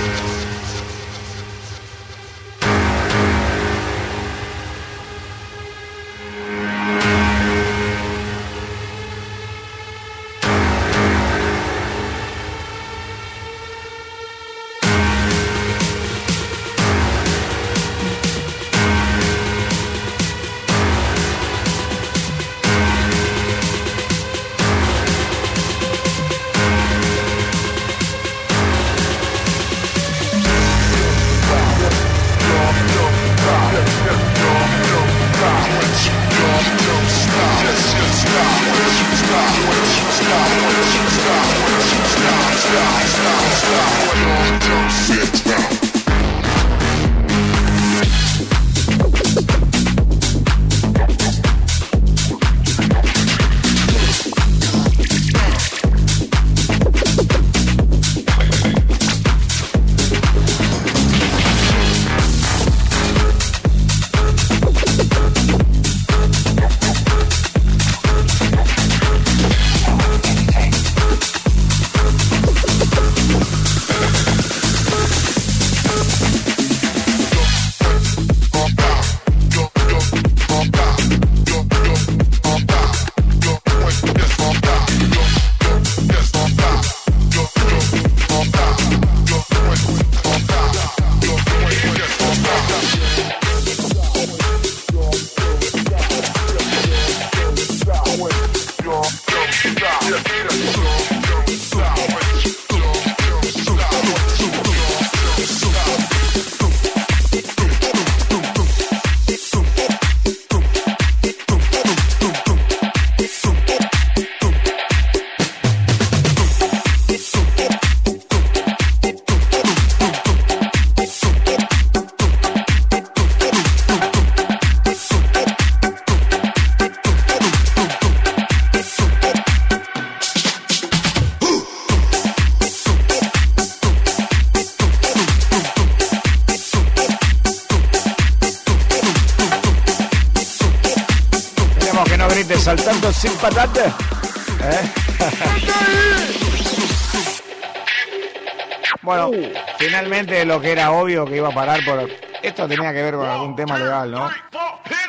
Era obvio que iba a parar por... Esto tenía que ver con algún tema legal, ¿no?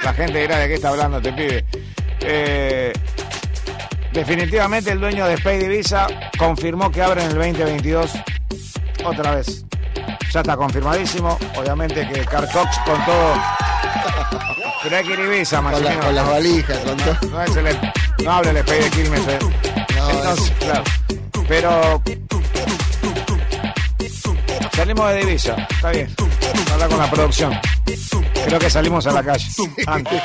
La gente dirá de qué está hablando este pibe. Eh, definitivamente el dueño de Spade Visa confirmó que abren el 2022 otra vez. Ya está confirmadísimo. Obviamente que Carcox con todo... Pero hay que ir Ibiza, Con, la- con las valijas, con todo. No, es el, no hable el Spade de Quilmes. eh. Entonces, claro. Pero salimos de divisa, está bien. Habla con la producción. Creo que salimos a la calle. Antes.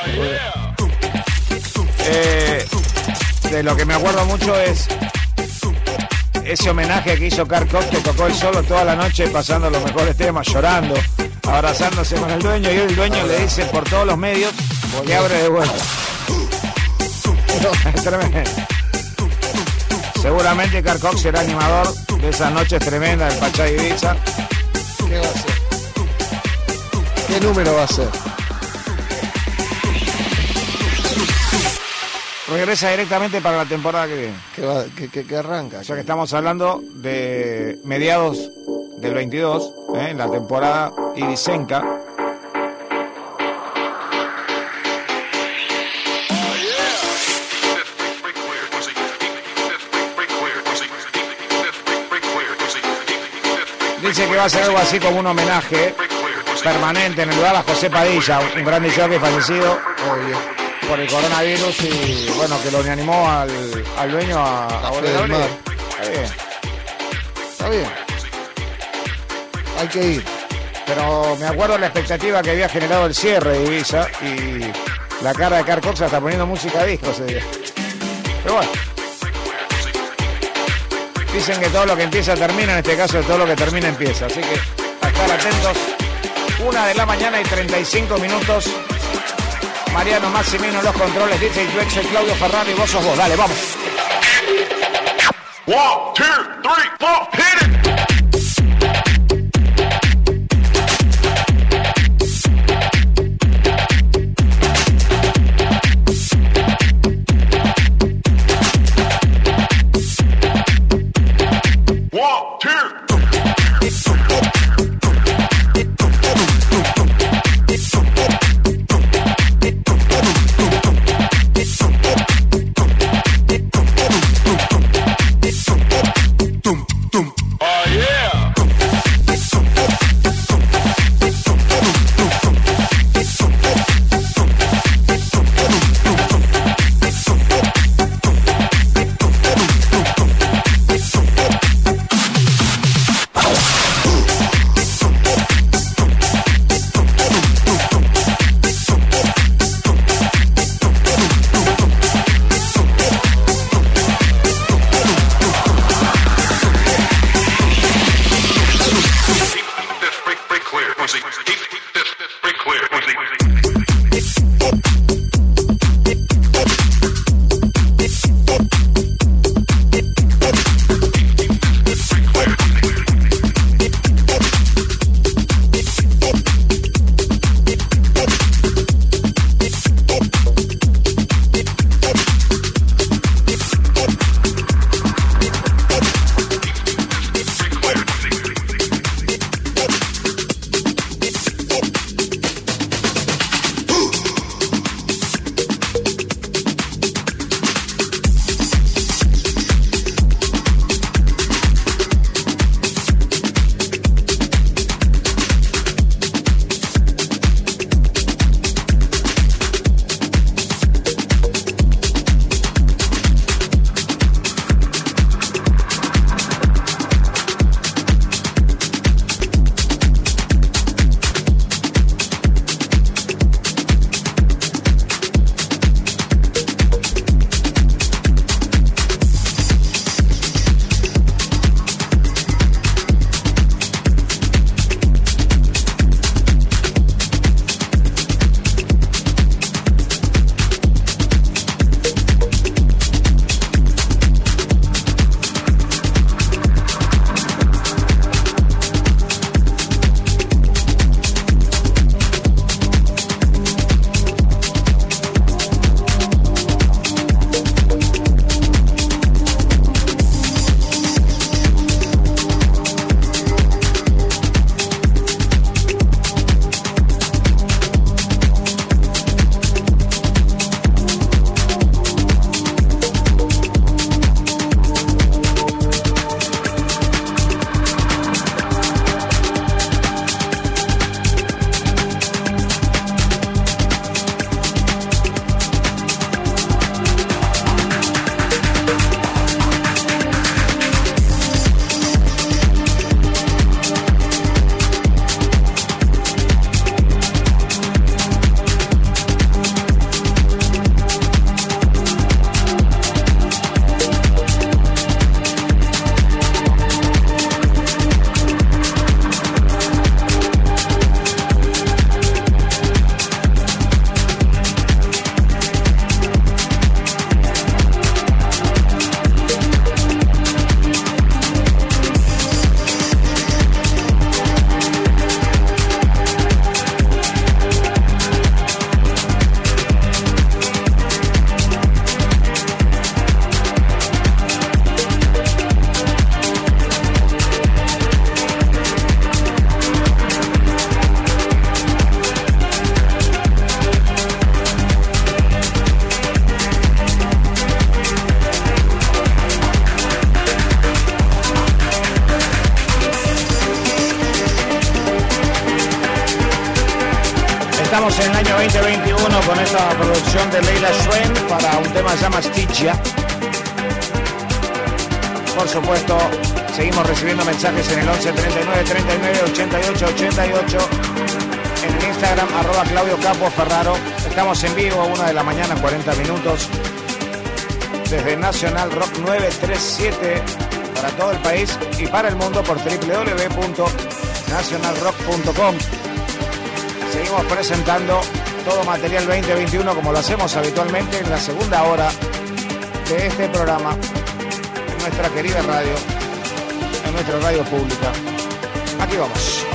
Eh, de lo que me acuerdo mucho es ese homenaje que hizo Carcock, que tocó el solo toda la noche pasando los mejores temas, llorando, abrazándose con el dueño y el dueño le dice por todos los medios que abre de vuelta. Es tremendo. Seguramente será animador de esas noches tremendas del Pachá Ibiza. ¿Qué va a hacer? ¿Qué número va a ser? Regresa directamente para la temporada que viene. Que, va- que- que- que arranca. O sea que estamos hablando de mediados del 22, ¿eh? la temporada Ibicenca. Dice que va a ser algo así como un homenaje permanente en el lugar a José Padilla, un gran que fallecido por el coronavirus y bueno, que lo animó al, al dueño a, a volver a abrir. Está bien. Está bien. Hay que ir. Pero me acuerdo la expectativa que había generado el cierre de Ibiza y la cara de Carl Cox está poniendo música a disco ese día. Pero bueno. Dicen que todo lo que empieza termina, en este caso todo lo que termina empieza. Así que a estar atentos. Una de la mañana y 35 minutos. Mariano Massimino en los controles, dice soy Claudio Ferrari vos sos vos. Dale, vamos. One, two, three, four, hit it! presentando todo material 2021 como lo hacemos habitualmente en la segunda hora de este programa, en nuestra querida radio, en nuestra radio pública. Aquí vamos.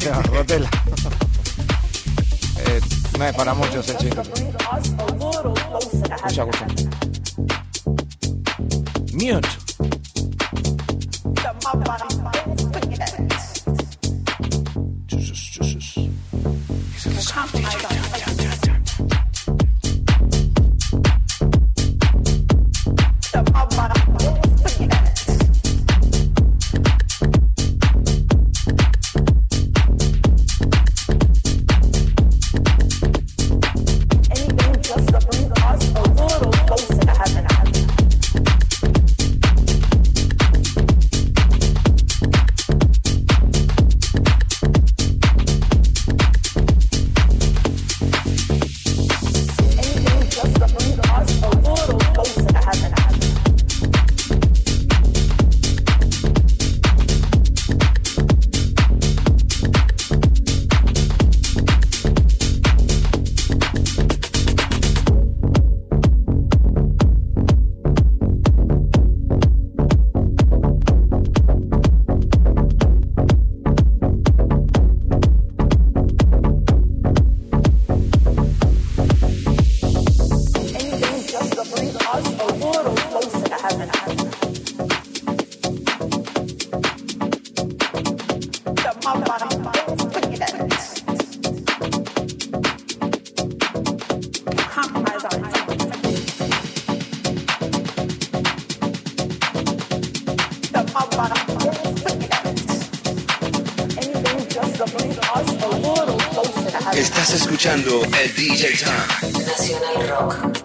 Yeah. Escuchando el DJ Time. Nacional Rock.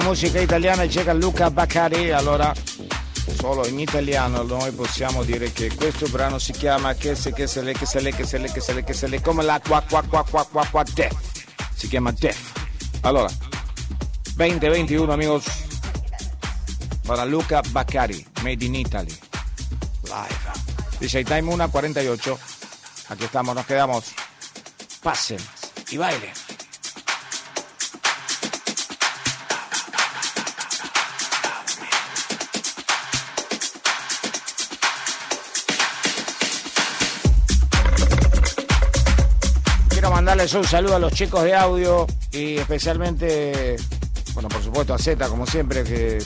Di musica italiana cerca Luca Baccari. Allora, solo in italiano noi possiamo dire che questo brano si chiama Che se che se le che se le che se le che se le che se le come la qua qua qua qua qua qua Def. Si chiama Def. Allora, 2021 amigos para Luca Baccari, Made in Italy. Live. DJ Time 1 48. Aquí estamos, nos quedamos. Pasen y bailen. Mandarles un saludo a los chicos de audio y especialmente, bueno, por supuesto a Z, como siempre, que,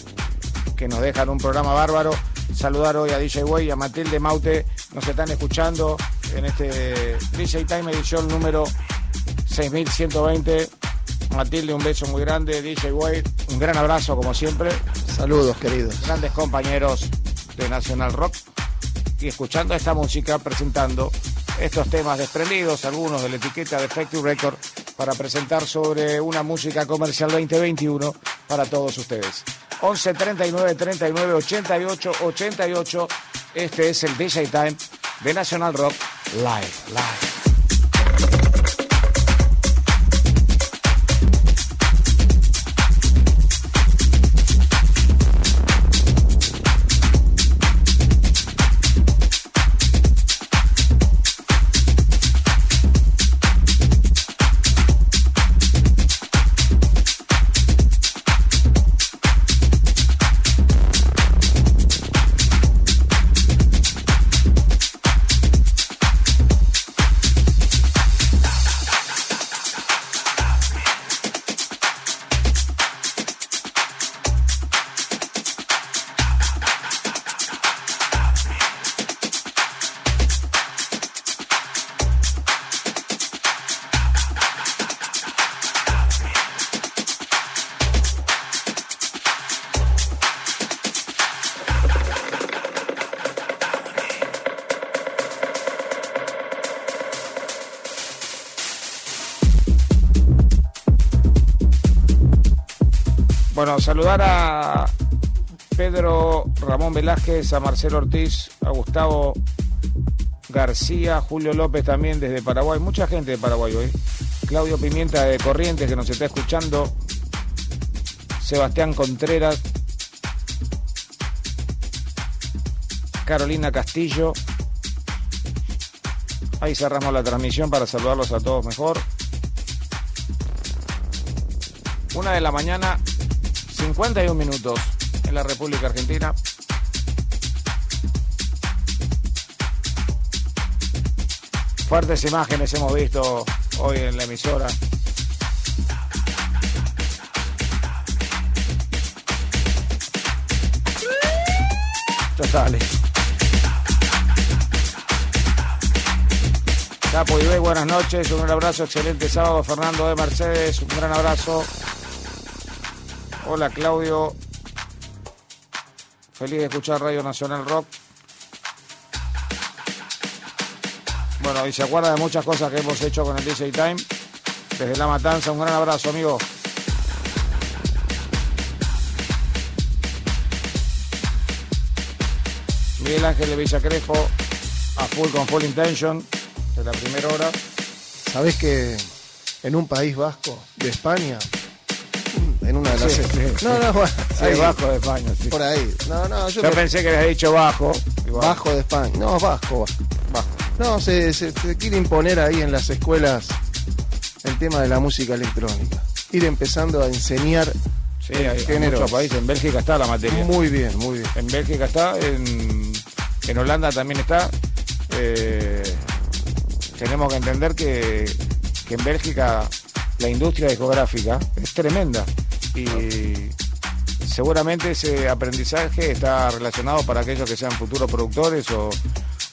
que nos dejan un programa bárbaro. Saludar hoy a DJ Way y a Matilde Maute, nos están escuchando en este DJ Time edición número 6120. Matilde, un beso muy grande. DJ Way, un gran abrazo como siempre. Saludos, queridos. Grandes compañeros de National Rock y escuchando esta música, presentando estos temas desprendidos, algunos de la etiqueta de Factory Record, para presentar sobre una música comercial 2021 para todos ustedes. 11 39 39 88 88. Este es el DJ Time de National Rock Live. Live. Saludar a Pedro Ramón Velázquez, a Marcelo Ortiz, a Gustavo García, Julio López también desde Paraguay, mucha gente de Paraguay hoy. Claudio Pimienta de Corrientes que nos está escuchando, Sebastián Contreras, Carolina Castillo. Ahí cerramos la transmisión para saludarlos a todos mejor. Una de la mañana, 51 minutos en la República Argentina. Fuertes imágenes hemos visto hoy en la emisora. Totales. Capo Ibe, buenas noches, un gran abrazo, excelente sábado. Fernando de Mercedes, un gran abrazo. Hola Claudio, feliz de escuchar Radio Nacional Rock. Bueno, y se acuerda de muchas cosas que hemos hecho con el DJ Time. Desde La Matanza, un gran abrazo, amigo. Miguel Ángel de Villa Crespo, a full con full intention, de la primera hora. ¿Sabés que en un país vasco de España, en una de las... Sí, sí, no, no, bueno, ahí, Vasco de España, sí. Por ahí. No, no, yo, Yo me- pensé que le había dicho bajo. Igual. Bajo de España. No, Vasco. Vasco. No, se, se- se quiere imponer ahí en las escuelas el tema de la música electrónica. Ir empezando a enseñar Sí, hay, hay géneros. muchos países. En Bélgica está la materia. Muy bien, muy bien. En Bélgica está, en, en Holanda también está. Eh, tenemos que entender que, que en Bélgica la industria discográfica es tremenda y seguramente ese aprendizaje está relacionado para aquellos que sean futuros productores o,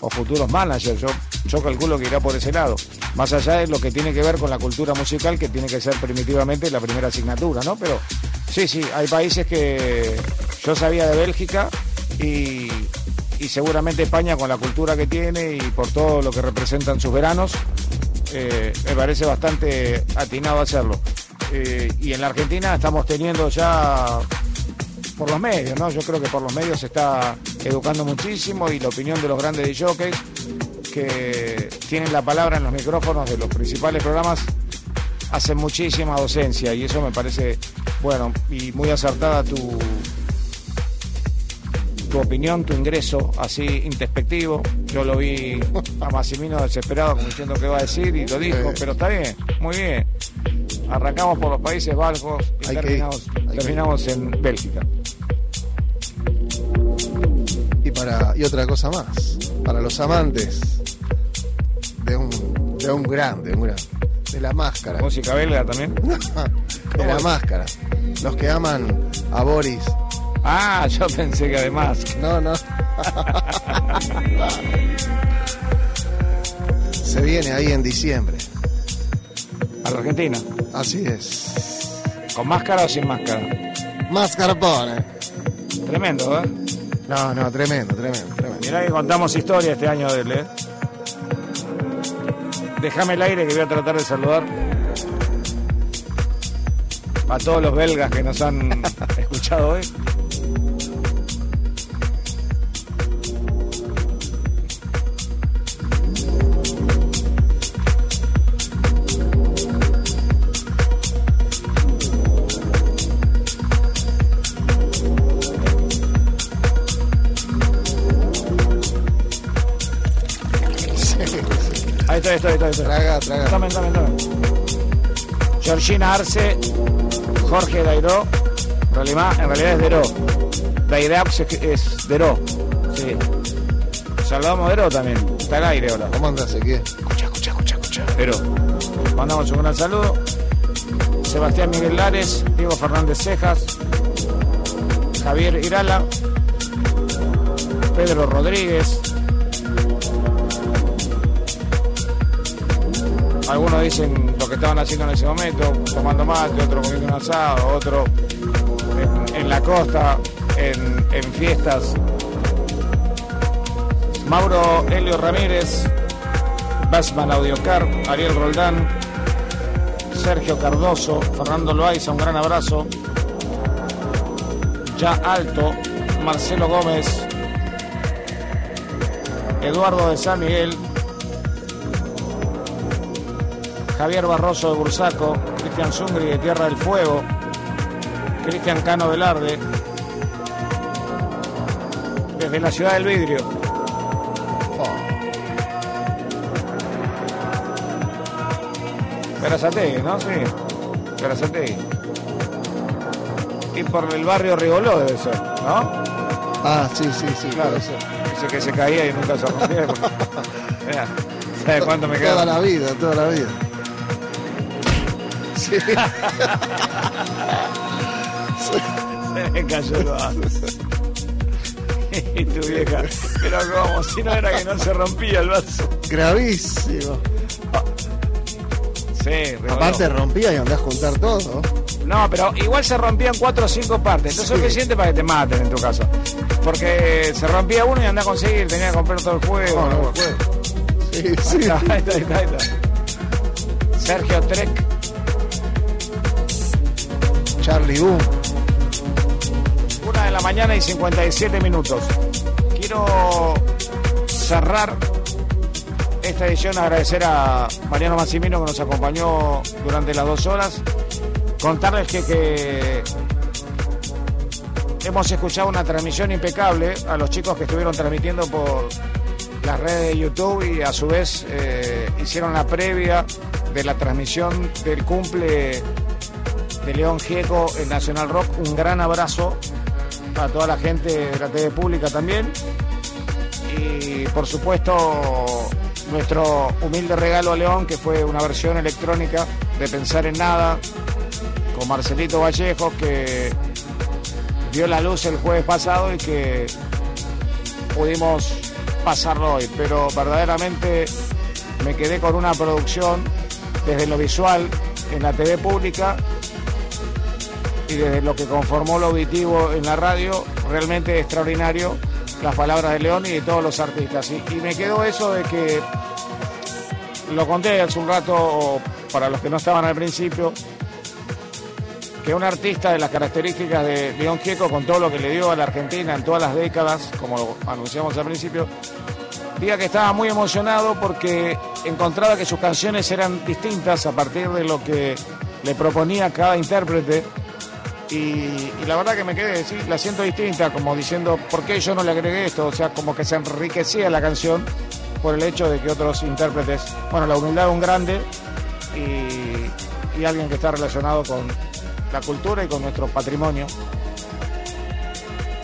futuros managers. Yo, yo calculo que irá por ese lado. Más allá de lo que tiene que ver con la cultura musical, que tiene que ser primitivamente la primera asignatura, ¿no? Pero sí, sí, hay países que yo sabía de Bélgica y, y seguramente España con la cultura que tiene y por todo lo que representan sus veranos, eh, me parece bastante atinado hacerlo. Eh, y en la Argentina estamos teniendo ya por los medios, ¿no? Yo creo que por los medios se está educando muchísimo y la opinión de los grandes jockeys que tienen la palabra en los micrófonos de los principales programas hacen muchísima docencia y eso me parece bueno y muy acertada tu tu opinión, tu ingreso así introspectivo. Yo lo vi a Massimino desesperado como diciendo qué va a decir y lo dijo, pero está bien, muy bien. Arrancamos por los Países Bajos y que terminamos, que en Bélgica. Y, para, y otra cosa más, para los amantes de un, de un grande, un grande, de la máscara. Música belga también. de la máscara. Los que aman a Boris. Ah, yo pensé que además. No, no. Se viene ahí en diciembre. A la Argentina. Así es. ¿Con máscara o sin máscara? Mascarpone. Tremendo, ¿eh? No, no, tremendo, tremendo, tremendo. Mirá que contamos historia este año de él, ¿eh? Déjame el aire que voy a tratar de saludar a todos los belgas que nos han escuchado hoy. Georgina Arce, Jorge Dairó, en realidad, en realidad es Deró. Dairaux es, Deró. Sí. Saludamos a Deró también. Está al aire ahora. ¿Cómo andas, Ezequiel? Escucha, escucha, escucha, escucha. Deró. Mandamos un gran saludo. Sebastián Miguel Lares, Diego Fernández Cejas, Javier Irala, Pedro Rodríguez, Algunos dicen que estaban haciendo en ese momento, tomando mate, otro comiendo un asado, otro en, la costa, en, en fiestas. Mauro Helio Ramírez, Basman Audiocar, Ariel Roldán, Sergio Cardoso, Fernando Loaiza, un gran abrazo. ya alto, Marcelo Gómez, Eduardo de San Miguel, Javier Barroso de Bursaco, Cristian Zungri de Tierra del Fuego, Cristian Cano Velarde, desde la ciudad del vidrio. Verazategui, ¿no? Sí. Verazategui. Y por el barrio Rigoló debe ser, ¿no? Ah, sí, sí, sí. Claro, puede ser. ese que se caía y nunca se rompía. Mira, ¿sabes cuánto me queda? Toda la vida, toda la vida. Sí. Se me cayó vaso. Y tu vieja. Pero como si no era que no se rompía el vaso. Gravísimo. Sí. Aparte rompía y andás a juntar todo. No, pero igual se rompían cuatro o cinco partes. Entonces es suficiente para que te maten en tu caso. Porque se rompía uno y andás a conseguir, tenía que comprar todo el juego. No, no, ¿no? Sí, sí. está, ahí está, ahí está, ahí está. Sergio Trek, Charlie Boom. una de la mañana y 57 minutos. Quiero cerrar esta edición, agradecer a Mariano Massimino que nos acompañó durante las dos horas. Contarles que, que hemos escuchado una transmisión impecable a los chicos que estuvieron transmitiendo por las redes de YouTube y a su vez eh, hicieron la previa de la transmisión del cumple de León Gieco en Nacional Rock. Un gran abrazo a toda la gente de la TV pública también. Y por supuesto nuestro humilde regalo a León, que fue una versión electrónica de Pensar en Nada, con Marcelito Vallejos, que vio la luz el jueves pasado y que pudimos pasarlo hoy. Pero verdaderamente me quedé con una producción desde lo visual en la TV pública y desde lo que conformó lo auditivo en la radio, realmente extraordinario las palabras de León y de todos los artistas. Y, me quedó eso de que, lo conté hace un rato para los que no estaban al principio, que un artista de las características de León Gieco, con todo lo que le dio a la Argentina en todas las décadas, como anunciamos al principio, diga que estaba muy emocionado porque encontraba que sus canciones eran distintas a partir de lo que le proponía cada intérprete. Y, la verdad que me quedé, sí, la siento distinta, como diciendo, ¿por qué yo no le agregué esto? O sea, como que se enriquecía la canción por el hecho de que otros intérpretes, bueno, la humildad de un grande y, alguien que está relacionado con la cultura y con nuestro patrimonio.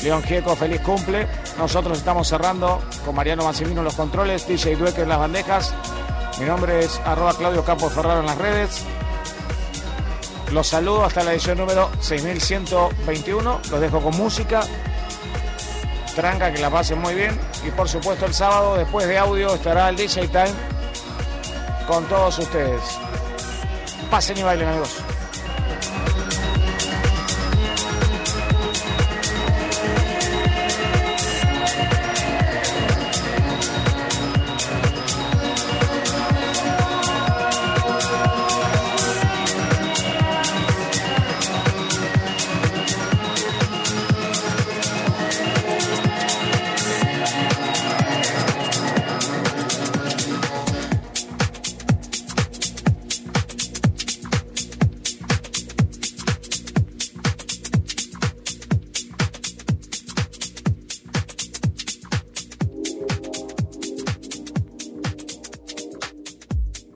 León Gieco, feliz cumple. Nosotros estamos cerrando con Mariano Massimino los controles, DJ Dueque en las bandejas. Mi nombre es arroba Claudio Campos Ferraro en las redes. Los saludo hasta la edición número 6121. Los dejo con música. Tranca, que la pasen muy bien. Y por supuesto el sábado, después de audio, estará el DJ Time con todos ustedes. Pasen y bailen, amigos.